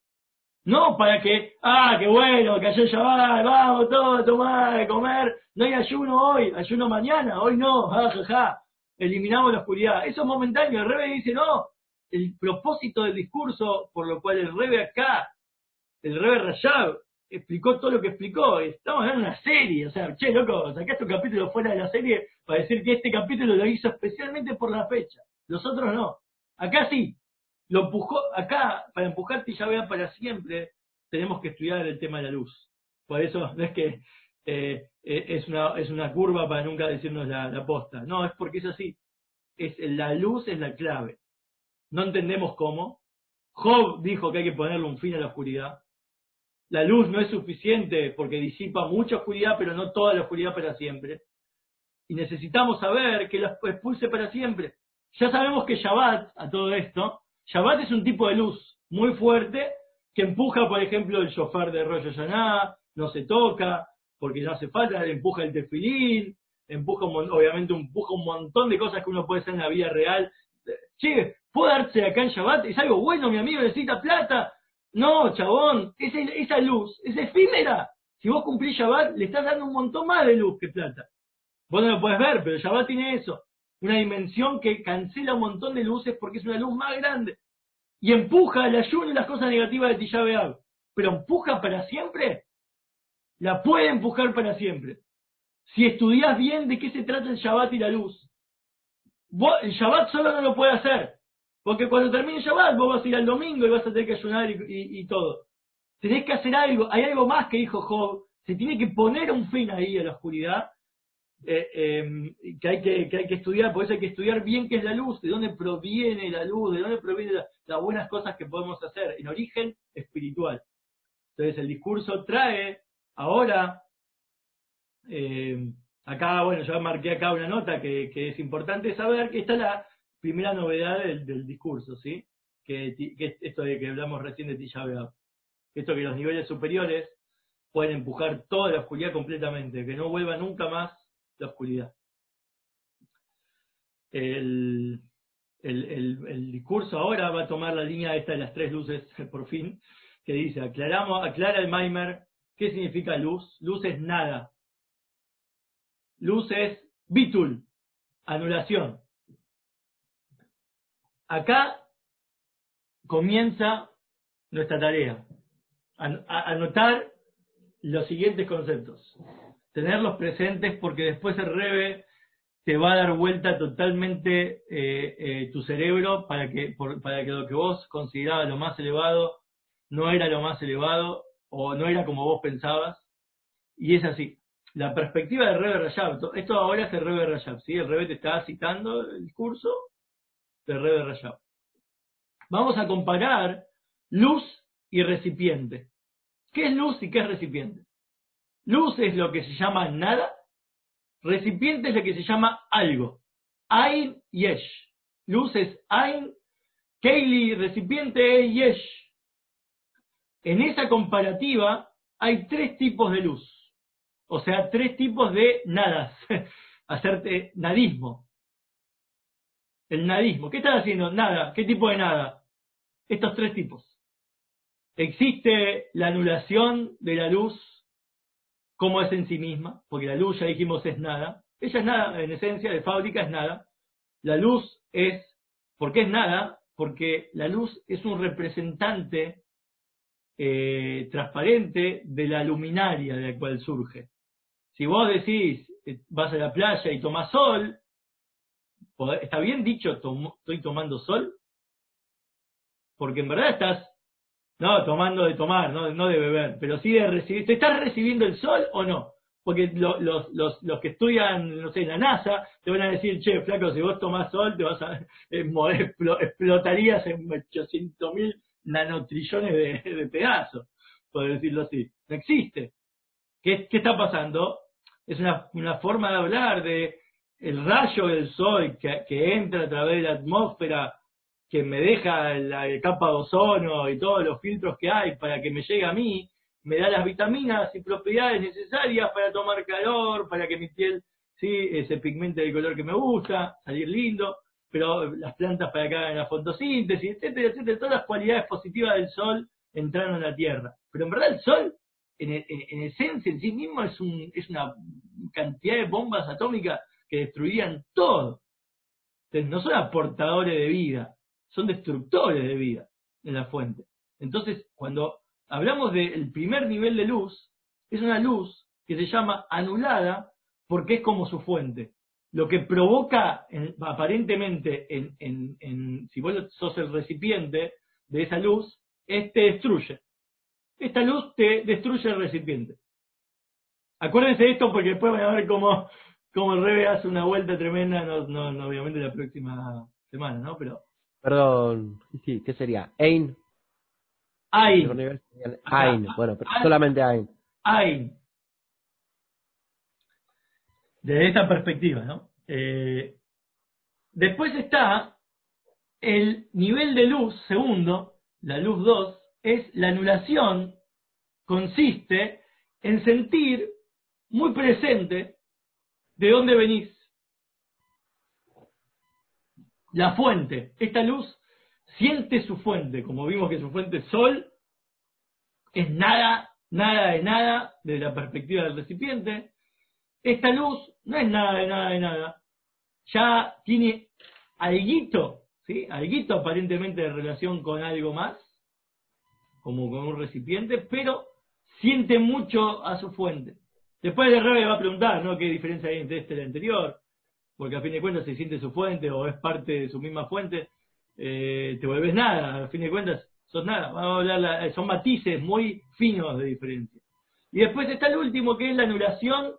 No para que, ah, qué bueno, cayó el Shabbat, vamos todos a tomar, comer, no hay ayuno hoy, ayuno mañana, hoy no, ja, eliminamos la oscuridad. Eso es momentáneo, el Rebe dice, no, el propósito del discurso por lo cual el Rebe acá, el Rebe Rayab, explicó todo lo que explicó, estamos en una serie, o sea, che, loco, sacaste un capítulo fuera de la serie para decir que este capítulo lo hizo especialmente por la fecha, los otros no. Acá sí, lo empujó, acá, para empujarte ya vea para siempre, tenemos que estudiar el tema de la luz. Por eso no es que eh, eh, es, una, es una curva para nunca decirnos la, la posta. No, es porque es así. Es, la luz es la clave. No entendemos cómo. Job dijo que hay que ponerle un fin a la oscuridad. La luz no es suficiente porque disipa mucha oscuridad, pero no toda la oscuridad para siempre. Y necesitamos saber que la expulse para siempre. Ya sabemos que Shabbat, a todo esto, Shabbat es un tipo de luz muy fuerte que empuja, por ejemplo, el shofar de Rosh Hashanah, no se toca, porque no hace falta, empuja el tefilín, empuja obviamente empuja un montón de cosas que uno puede hacer en la vida real. Che, ¿puedo darse acá en Shabbat? ¿Es algo bueno, mi amigo? ¿Necesita plata? No, chabón, esa luz es efímera. Si vos cumplís Shabbat, le estás dando un montón más de luz que plata. Vos no lo puedes ver, pero Shabbat tiene eso una dimensión que cancela un montón de luces porque es una luz más grande. Y empuja el ayuno y las cosas negativas de Tisha Pero empuja para siempre. La puede empujar para siempre. Si estudias bien de qué se trata el Shabbat y la luz. el Shabbat solo no lo puede hacer. Porque cuando termine el Shabbat vos vas a ir al domingo y vas a tener que ayunar y, y todo. Tenés que hacer algo. Hay algo más que dijo Job. Se tiene que poner un fin ahí a la oscuridad, eh, em, que, hay que, que, hay que estudiar, por eso hay que estudiar bien qué es la luz, de dónde proviene la luz, de dónde provienen las buenas cosas que podemos hacer, en origen espiritual. Entonces el discurso trae ahora, eh, acá, bueno, yo marqué acá una nota que, que, es importante saber que está la primera novedad del, discurso, ¿sí? Que, que, esto de que hablamos recién de Tisha Esto que los niveles superiores pueden empujar toda la oscuridad completamente, que no vuelva nunca más la oscuridad. El, el, discurso ahora va a tomar la línea esta de las tres luces, por fin, que dice, aclaramos, aclara el Maimer, ¿qué significa luz? Luz es nada. Luz es bitul, anulación. Acá comienza nuestra tarea, anotar los siguientes conceptos, tenerlos presentes porque después el Rebe te va a dar vuelta totalmente eh, eh, tu cerebro para que, para que lo que vos considerabas lo más elevado no era lo más elevado o no era como vos pensabas. Y es así. La perspectiva del Rebe Rayab, esto ahora es el Rebe Rayab, ¿sí? El Rebe te está citando el curso del Rebe Rayab. Vamos a comparar luz y recipiente. ¿Qué es luz y qué es recipiente? Luz es lo que se llama nada, recipiente es lo que se llama algo. Ain yesh. Luz es Ain, Keili, recipiente es yesh. En esa comparativa hay tres tipos de luz, o sea, tres tipos de nadas, hacerte nadismo. El nadismo, ¿qué estás haciendo? Nada, ¿qué tipo de nada? Estos tres tipos. Existe la anulación de la luz como es en sí misma, porque la luz ya dijimos es nada. Ella es nada, en esencia, de fábrica es nada. La luz es, ¿por qué es nada? Porque la luz es un representante eh, transparente de la luminaria de la cual surge. Si vos decís, eh, vas a la playa y tomas sol, ¿está bien dicho estoy tomando sol? Porque en verdad estás, no tomando de tomar, no, no de beber, pero sí de recibir. ¿Te estás recibiendo el sol o no? Porque los, los, los que estudian, no sé, la NASA, te van a decir, che, flaco, si vos tomás sol, te vas a, explotarías en 800 mil nanotrillones de, pedazos, por decirlo así. No existe. ¿Qué, ¿Qué, está pasando? Es una, una, forma de hablar de el rayo del sol que, que, entra a través de la atmósfera, que me deja la, capa de ozono y todos los filtros que hay para que me llegue a mí, me da las vitaminas y propiedades necesarias para tomar calor, para que mi piel sí se pigmente del color que me gusta, salir lindo pero las plantas para que hagan la fotosíntesis, etcétera, etcétera, todas las cualidades positivas del sol entraron a la Tierra. Pero en verdad el sol, en, esencia en sí mismo, es, un, es una cantidad de bombas atómicas que destruirían todo. No son aportadores de vida, son destructores de vida en la fuente. Entonces, cuando hablamos del primer nivel de luz, es una luz que se llama anulada porque es como su fuente lo que provoca aparentemente en, si vos sos el recipiente de esa luz, es te destruye. Esta luz te destruye el recipiente. Acuérdense de esto porque después van a ver cómo, cómo el Rebe hace una vuelta tremenda, no, no, obviamente la próxima semana, ¿no? Pero. Perdón, sí, ¿qué sería? Ain. Ain. Ain, bueno, pero solamente Ain. Ain desde esta perspectiva, ¿no? Eh, después está el nivel de luz segundo, la luz 2, es la anulación, consiste en sentir muy presente de dónde venís. La fuente, esta luz siente su fuente, como vimos que su fuente sol, es nada, nada de nada desde la perspectiva del recipiente, esta luz no es nada de nada de nada. Ya tiene alguito, ¿sí? Alguito aparentemente de relación con algo más, como con un recipiente, pero siente mucho a su fuente. Después de Rebe va a preguntar, ¿no? ¿Qué diferencia hay entre este y el anterior? Porque a fin de cuentas se siente su fuente o es parte de su misma fuente, eh, te vuelves nada, a fin de cuentas sos nada. Vamos a hablar, son matices muy finos de diferencia. Y después está el último, que es la anulación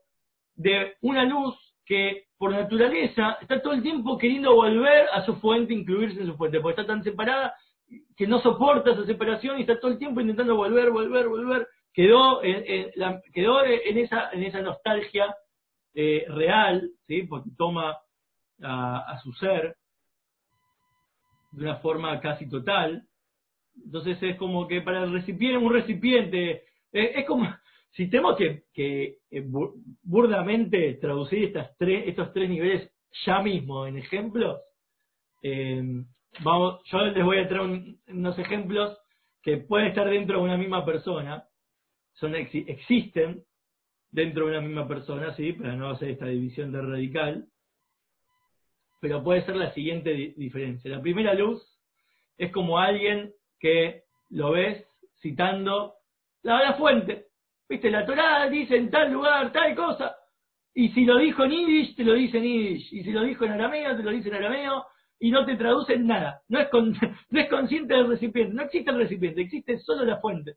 de una luz que por naturaleza está todo el tiempo queriendo volver a su fuente, incluirse en su fuente, porque está tan separada que no soporta esa separación y está todo el tiempo intentando volver, volver, volver. Quedó en, quedó en, esa, en esa nostalgia eh, real, ¿sí? porque toma a, su ser de una forma casi total. Entonces es como que para el recipiente, un recipiente, eh, es como, si tenemos que, eh, burdamente traducir estas tres, estos tres niveles ya mismo en ejemplos, vamos, yo les voy a traer unos ejemplos que pueden estar dentro de una misma persona, son existen dentro de una misma persona, sí, para no hacer esta división de radical, pero puede ser la siguiente diferencia. La primera luz es como alguien que lo ves citando la, fuente, Viste, la Torá dice en tal lugar, tal cosa. Y si lo dijo en Yiddish, te lo dice en Yiddish. Y si lo dijo en arameo, te lo dice en arameo. Y no te traducen nada. No es, no es consciente del recipiente. No existe el recipiente, existe solo la fuente.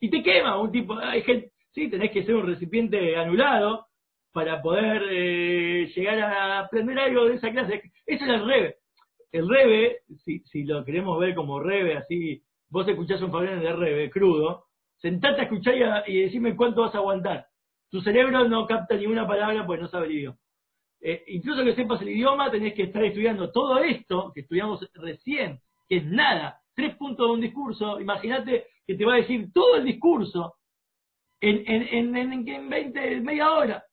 Y te quema un tipo. Hay gente, sí, tenés que ser un recipiente anulado para poder eh, llegar a aprender algo de esa clase. Eso es el Rebe. El Rebe, si, si lo queremos ver como Rebe, así, vos escuchás un Fabián de Rebe crudo, Sentate a escuchar y, decime cuánto vas a aguantar. Tu cerebro no capta ninguna palabra porque no sabe el idioma. Eh, incluso que sepas el idioma, tenés que estar estudiando todo esto que estudiamos recién, que es nada, tres puntos de un discurso. Imagínate que te va a decir todo el discurso en, en, en, en 20, media hora.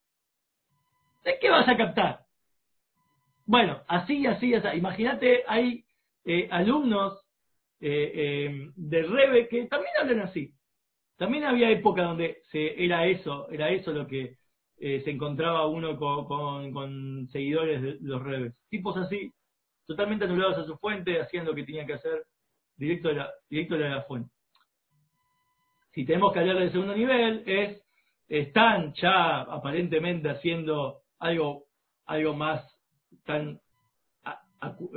¿De qué vas a captar? Bueno, así, así, así. Imagínate, hay eh, alumnos eh, de Rebe que también hablan así. También había época donde se, era eso, era eso lo que eh, se encontraba uno con, seguidores de los reves. Tipos así, totalmente anulados a su fuente, haciendo lo que tenían que hacer directo de la, directo de la fuente. Si tenemos que hablar del segundo nivel, es están ya aparentemente haciendo algo, algo más tan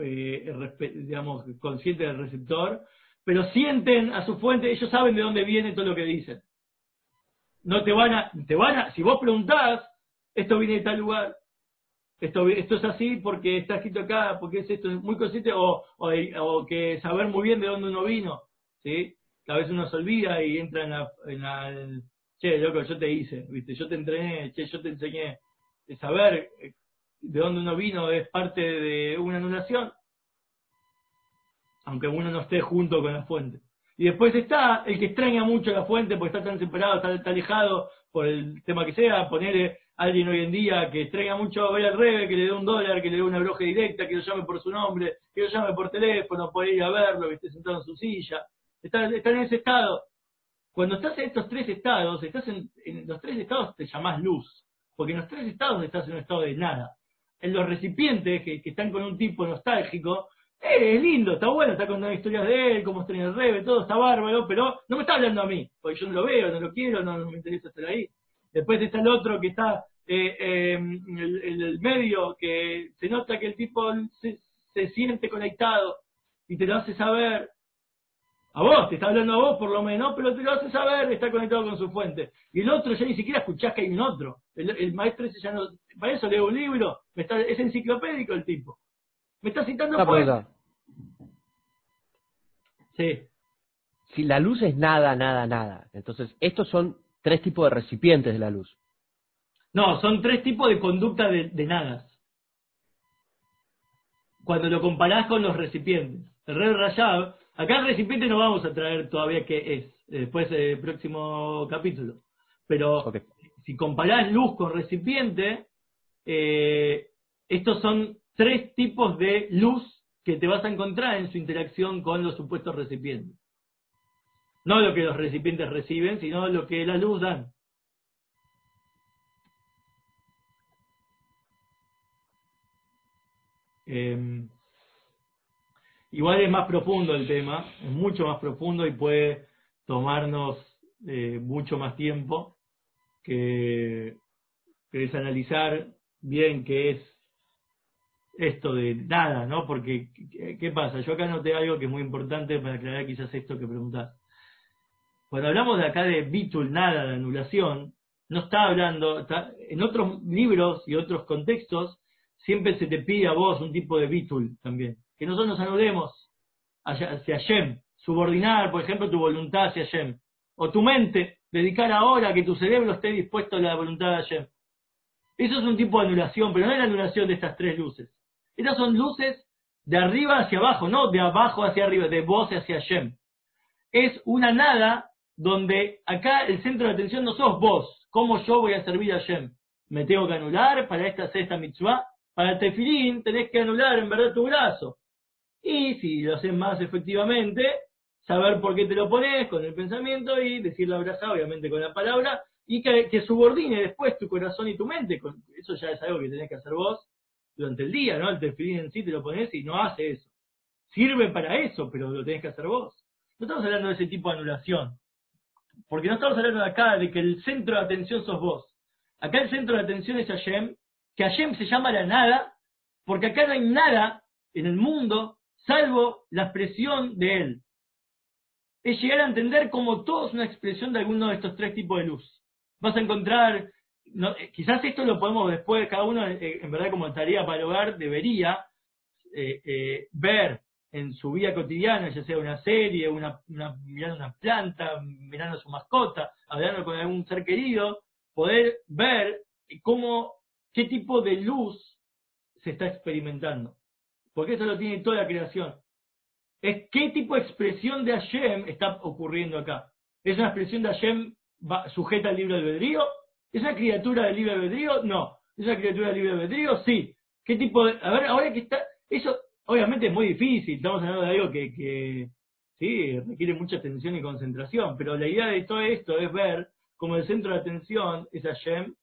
eh, digamos, consciente del receptor, pero sienten a su fuente, ellos saben de dónde viene todo lo que dicen. No te van a, te van a, si vos preguntás, esto viene de tal lugar, esto, esto es así porque está escrito acá, porque es esto, muy consciente, o, o, que saber muy bien de dónde uno vino, ¿sí? Que a veces uno se olvida y entra en la, en la che, loco, yo te hice, viste, yo te entrené, che, yo te enseñé. De saber eh, de dónde uno vino es parte de una anulación aunque uno no esté junto con la fuente. Y después está el que extraña mucho la fuente porque está tan separado, está, alejado por el tema que sea, ponerle a alguien hoy en día que extraña mucho ver al rebe, que le dé un dólar, que le dé una broje directa, que lo llame por su nombre, que lo llame por teléfono, puede ir a verlo, que esté sentado en su silla. Está, está en ese estado. Cuando estás en estos tres estados, estás en, los tres estados te llamás luz, porque en los tres estados estás en un estado de nada. En los recipientes que, están con un tipo nostálgico, eh, es lindo, está bueno, está contando historias de él, cómo está en el rebe, todo está bárbaro, pero no me está hablando a mí, porque yo no lo veo, no lo quiero, no, me interesa estar ahí. Después está el otro que está eh, eh, en, el, medio, que se nota que el tipo se, se siente conectado y te lo hace saber. A vos, te está hablando a vos por lo menos, pero te lo hace saber, está conectado con su fuente. Y el otro ya ni siquiera escuchás que hay un otro. El, maestro ese ya no, para eso leo un libro, está, es enciclopédico el tipo. Me está citando por Sí. Si la luz es nada, nada, nada. Entonces, estos son tres tipos de recipientes de la luz. No, son tres tipos de conducta de, de nadas. Cuando lo comparás con los recipientes. El rey rayado, acá el recipiente no vamos a traer todavía qué es, después del próximo capítulo. Pero si comparás luz con recipiente, eh, estos son tres tipos de luz que te vas a encontrar en su interacción con los supuestos recipientes. No lo que los recipientes reciben, sino lo que la luz dan. Em, igual es más profundo el tema, es mucho más profundo y puede tomarnos eh, mucho más tiempo que, que analizar bien qué es esto de nada, ¿no? Porque, ¿qué, pasa? Yo acá noté algo que es muy importante para aclarar quizás esto que preguntás. cuando hablamos de acá de bitul, nada, de anulación, no está hablando, está- en otros libros y otros contextos, siempre se te pide a vos un tipo de bitul también. Que nosotros nos anulemos hacia, Hashem, subordinar, por ejemplo, tu voluntad hacia Hashem. O tu mente, dedicar ahora que tu cerebro esté dispuesto a la voluntad de Hashem. Eso es un tipo de anulación, pero no es la anulación de estas tres luces. Estas son luces de arriba hacia abajo, no de abajo hacia arriba, de vos hacia Hashem. Es una nada donde acá el centro de atención no sos vos, cómo yo voy a servir a Hashem. Me tengo que anular para esta sexta mitzvah. Para el tefilín tenés que anular en verdad tu brazo. Y si lo haces más efectivamente, saber por qué te lo pones con el pensamiento y decir la obviamente con la palabra, y que, que subordine después tu corazón y tu mente. Eso ya es algo que tenés que hacer vos durante el día, ¿no? El tefilín en sí te lo pones y no hace eso. Sirve para eso, pero lo tenés que hacer vos. No estamos hablando de ese tipo de anulación. Porque no estamos hablando acá de que el centro de atención sos vos. Acá el centro de atención es Hashem, que Hashem se llama la nada, porque acá no hay nada en el mundo salvo la expresión de Él. Es llegar a entender como todo es una expresión de alguno de estos tres tipos de luz. Vas a encontrar, no, eh, quizás esto lo podemos después, cada uno eh, en verdad como tarea para el hogar debería eh, eh, ver en su vida cotidiana, ya sea una serie, una, una, mirando una planta, mirando a su mascota, hablando con algún ser querido, poder ver cómo, qué tipo de luz se está experimentando. Porque eso lo tiene toda la creación. Es qué tipo de expresión de Hashem está ocurriendo acá. ¿Es una expresión de Hashem sujeta al libre albedrío? ¿Es una criatura del libre albedrío? No. ¿Es una criatura del libre albedrío? Sí. ¿Qué tipo de.? A ver, ahora que está. Eso, obviamente, es muy difícil. Estamos hablando de algo que, sí, requiere mucha atención y concentración. Pero la idea de todo esto es ver como el centro de atención es Hashem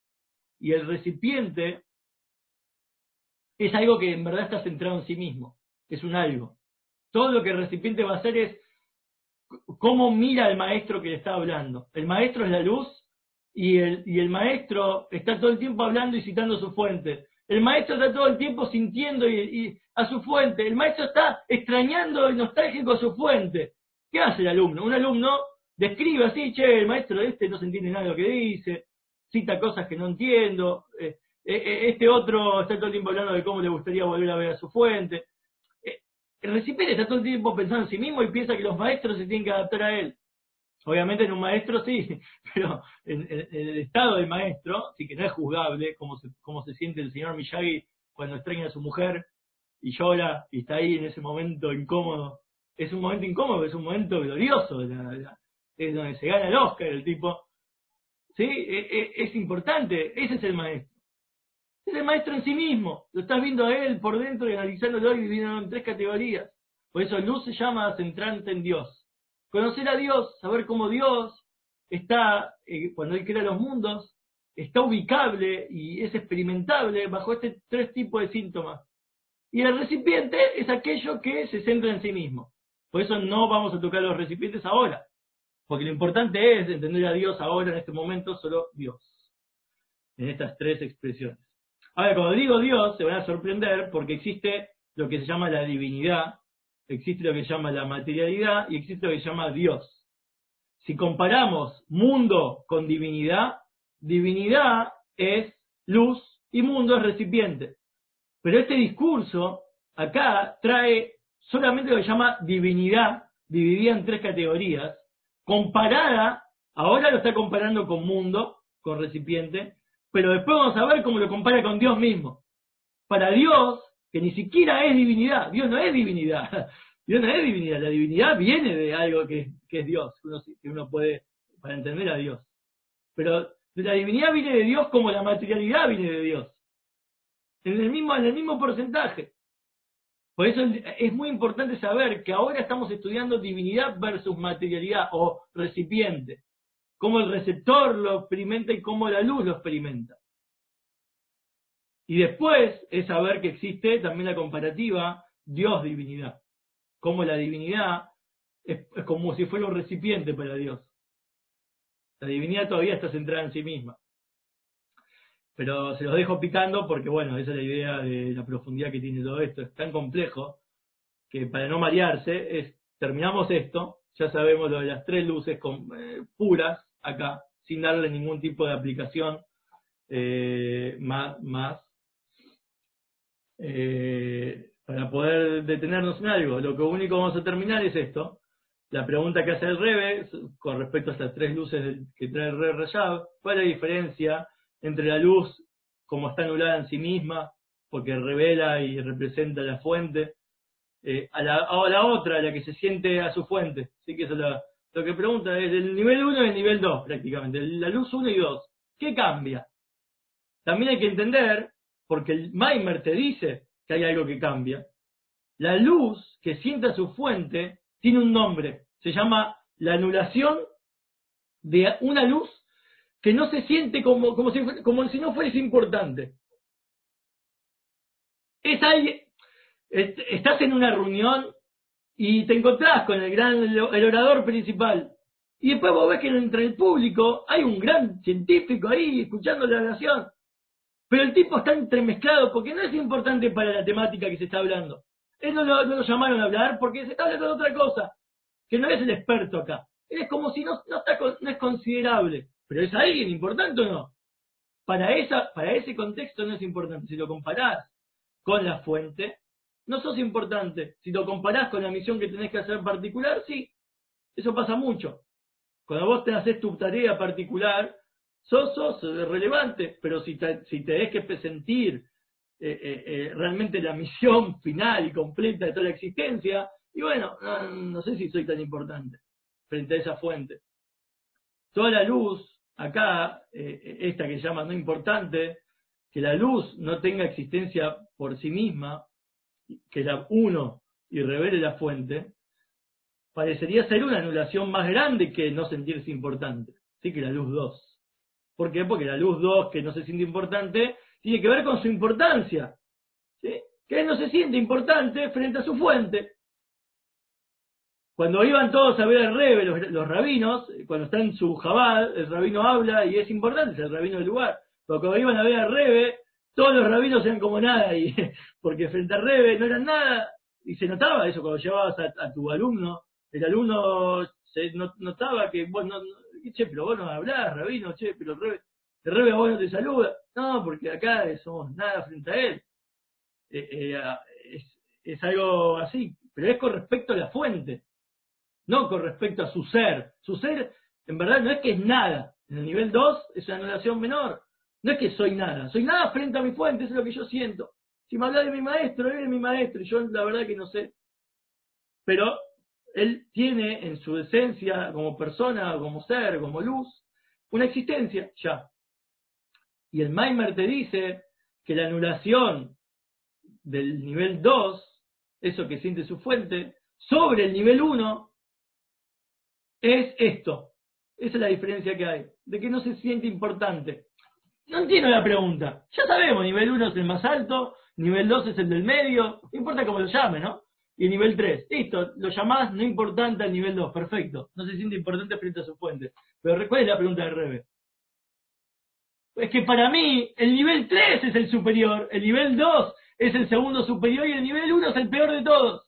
y el recipiente es algo que en verdad está centrado en sí mismo. Es un algo. Todo lo que el recipiente va a hacer es cómo mira al maestro que le está hablando. El maestro es la luz y el, y el maestro está todo el tiempo hablando y citando su fuente. El maestro está todo el tiempo sintiendo y, a su fuente. El maestro está extrañando y nostálgico a su fuente. ¿Qué hace el alumno? Un alumno describe así, che, el maestro este no se entiende nada de lo que dice, cita cosas que no entiendo, eh, este otro está todo el tiempo hablando de cómo le gustaría volver a ver a su fuente. Eh, el recipiente está todo el tiempo pensando en sí mismo y piensa que los maestros se tienen que adaptar a él. Obviamente en un maestro sí, pero en, el estado del maestro, sí que no es juzgable cómo se, cómo se siente el señor Miyagi cuando extraña a su mujer y llora y está ahí en ese momento incómodo. Es un momento incómodo, es un momento glorioso, la- es donde se gana el Oscar el tipo. ¿Sí? E- e- Es importante, ese es el maestro. Es el maestro en sí mismo. Lo estás viendo a él por dentro y analizándolo y dividiéndolo en tres categorías. Por eso luz se llama centrante en Dios. Conocer a Dios, saber cómo Dios está, eh, cuando Él crea los mundos, está ubicable y es experimentable bajo este tres tipos de síntomas. Y el recipiente es aquello que se centra en sí mismo. Por eso no vamos a tocar los recipientes ahora. Porque lo importante es entender a Dios ahora, en este momento, solo Dios. En estas tres expresiones. Ahora, cuando digo Dios, se van a sorprender porque existe lo que se llama la divinidad, existe lo que se llama la materialidad y existe lo que se llama Dios. Si comparamos mundo con divinidad, divinidad es luz y mundo es recipiente. Pero este discurso acá trae solamente lo que se llama divinidad, dividida en tres categorías, comparada, ahora lo está comparando con mundo, con recipiente, pero después vamos a ver cómo lo compara con Dios mismo. Para Dios, que ni siquiera es divinidad, Dios no es divinidad, Dios no es divinidad, la divinidad viene de algo que, es Dios, uno, que uno puede, para entender a Dios. Pero la divinidad viene de Dios como la materialidad viene de Dios. En el mismo, en el mismo porcentaje. Por eso es muy importante saber que ahora estamos estudiando divinidad versus materialidad o recipiente. Cómo el receptor lo experimenta y cómo la luz lo experimenta. Y después es saber que existe también la comparativa Dios-divinidad. Cómo la divinidad es, como si fuera un recipiente para Dios. La divinidad todavía está centrada en sí misma. Pero se los dejo picando porque, bueno, esa es la idea de la profundidad que tiene todo esto. Es tan complejo que para no marearse, es, terminamos esto ya sabemos lo de las tres luces eh, puras acá, sin darle ningún tipo de aplicación eh, más, más eh, para poder detenernos en algo. Lo que único vamos a terminar es esto. La pregunta que hace el Rebe con respecto a estas tres luces que trae el Re Rayab, ¿cuál es la diferencia entre la luz como está anulada en sí misma, porque revela y representa la fuente, eh, a, la, la, otra, la que se siente a su fuente? Así que eso es lo que pregunta es el nivel 1 y el nivel 2 prácticamente, la luz 1 y 2. ¿Qué cambia? También hay que entender, porque el Maimer te dice que hay algo que cambia. La luz que siente a su fuente tiene un nombre, se llama la anulación de una luz que no se siente como, como, si, como si no fuese importante. Es alguien, estás en una reunión y te encontrás con el gran el orador principal y después vos ves que entre el público hay un gran científico ahí escuchando la oración pero el tipo está entremezclado porque no es importante para la temática que se está hablando. Él no lo, llamaron a hablar porque se está hablando de otra cosa, que no es el experto acá. Él es como si no, no, está, no es considerable, pero es alguien importante o no. Para, esa, para ese contexto no es importante. Si lo comparás con la fuente, no sos importante. Si lo comparás con la misión que tenés que hacer en particular, sí. Eso pasa mucho. Cuando vos te haces tu tarea particular, sos, sos relevante, pero si te, si que sentir eh, eh, eh, realmente la misión final y completa de toda la existencia, y bueno, no, no, sé si soy tan importante frente a esa fuente. Toda la luz, acá, esta que llama no importante, que la luz no tenga existencia por sí misma, que la uno y revele la fuente, parecería ser una anulación más grande que no sentirse importante. Así que la luz 2. ¿Por qué? Porque la luz 2, que no se siente importante, tiene que ver con su importancia. ¿sí? Que no se siente importante frente a su fuente. Cuando iban todos a ver al Rebe, los, rabinos, cuando está en su jabal, el rabino habla y es importante, es el rabino del lugar. Pero cuando iban a ver al Rebe, todos los rabinos eran como nada, y, porque frente al Rebe no eran nada, y se notaba eso cuando llevabas a, tu alumno, el alumno se notaba que, bueno, che, pero vos no hablás, rabino, che, pero rebe, el rebe a vos no te saluda. No, porque acá somos nada frente a él. Eh, eh, es, es algo así, pero es con respecto a la fuente, no con respecto a su ser. Su ser, en verdad, no es que es nada. En el nivel 2 es una anulación menor. No es que soy nada, soy nada frente a mi fuente, eso es lo que yo siento. Si me habla de mi maestro, él es mi maestro, y yo la verdad que no sé. Pero él tiene en su esencia como persona, como ser, como luz, una existencia ya. Y el Maimer te dice que la anulación del nivel 2, eso que siente su fuente, sobre el nivel 1, es esto. Esa es la diferencia que hay, de que no se siente importante. No entiendo la pregunta. Ya sabemos, nivel 1 es el más alto, nivel 2 es el del medio, no importa cómo lo llame, ¿no? y nivel 3. Listo, lo llamás no importante al nivel 2, perfecto. No se siente importante frente a su fuente. Pero ¿cuál es la pregunta de Rebe? Es que para mí el nivel 3 es el superior, el nivel 2 es el segundo superior y el nivel 1 es el peor de todos.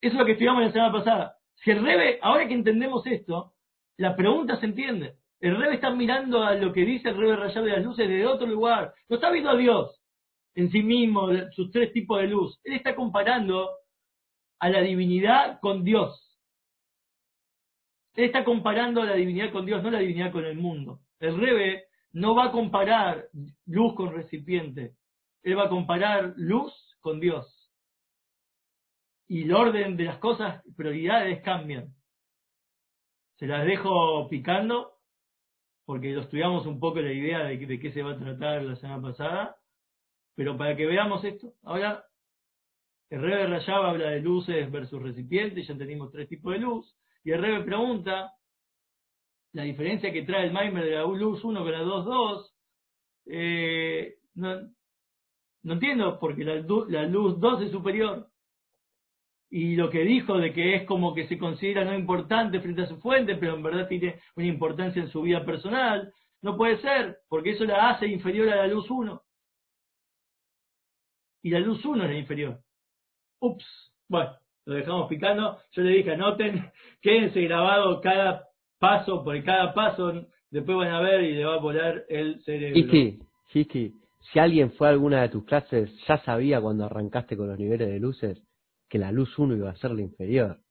Eso es lo que estudiamos la semana pasada. Si el Rebe, ahora que entendemos esto, la pregunta se entiende. El Rebe está mirando a lo que dice el Rebe rayado de las luces desde otro lugar. No está viendo a Dios en sí mismo, sus tres tipos de luz. Él está comparando a la divinidad con Dios. Él está comparando a la divinidad con Dios, no la divinidad con el mundo. El Rebe no va a comparar luz con recipiente. Él va a comparar luz con Dios. Y el orden de las cosas, prioridades cambian. Se las dejo picando, porque lo estudiamos un poco la idea de, de qué se va a tratar la semana pasada. Pero para que veamos esto, ahora el Rebe Rayab habla de luces versus recipientes, ya tenemos tres tipos de luz, y el Rebe pregunta la diferencia que trae el Maimer de la luz 1 con la 2.2, eh, no, entiendo, porque la, la luz 2 es superior. Y lo que dijo de que es como que se considera no importante frente a su fuente, pero en verdad tiene una importancia en su vida personal, no puede ser, porque eso la hace inferior a la luz 1 y la luz 1 es inferior. Ups. Bueno, lo dejamos picando. Yo le dije, anoten, quédense grabado cada paso, por cada paso, después van a ver y le va a volar el cerebro. Hiski, Hiski, si alguien fue a alguna de tus clases, ya sabía cuando arrancaste con los niveles de luces que la luz 1 iba a ser la inferior.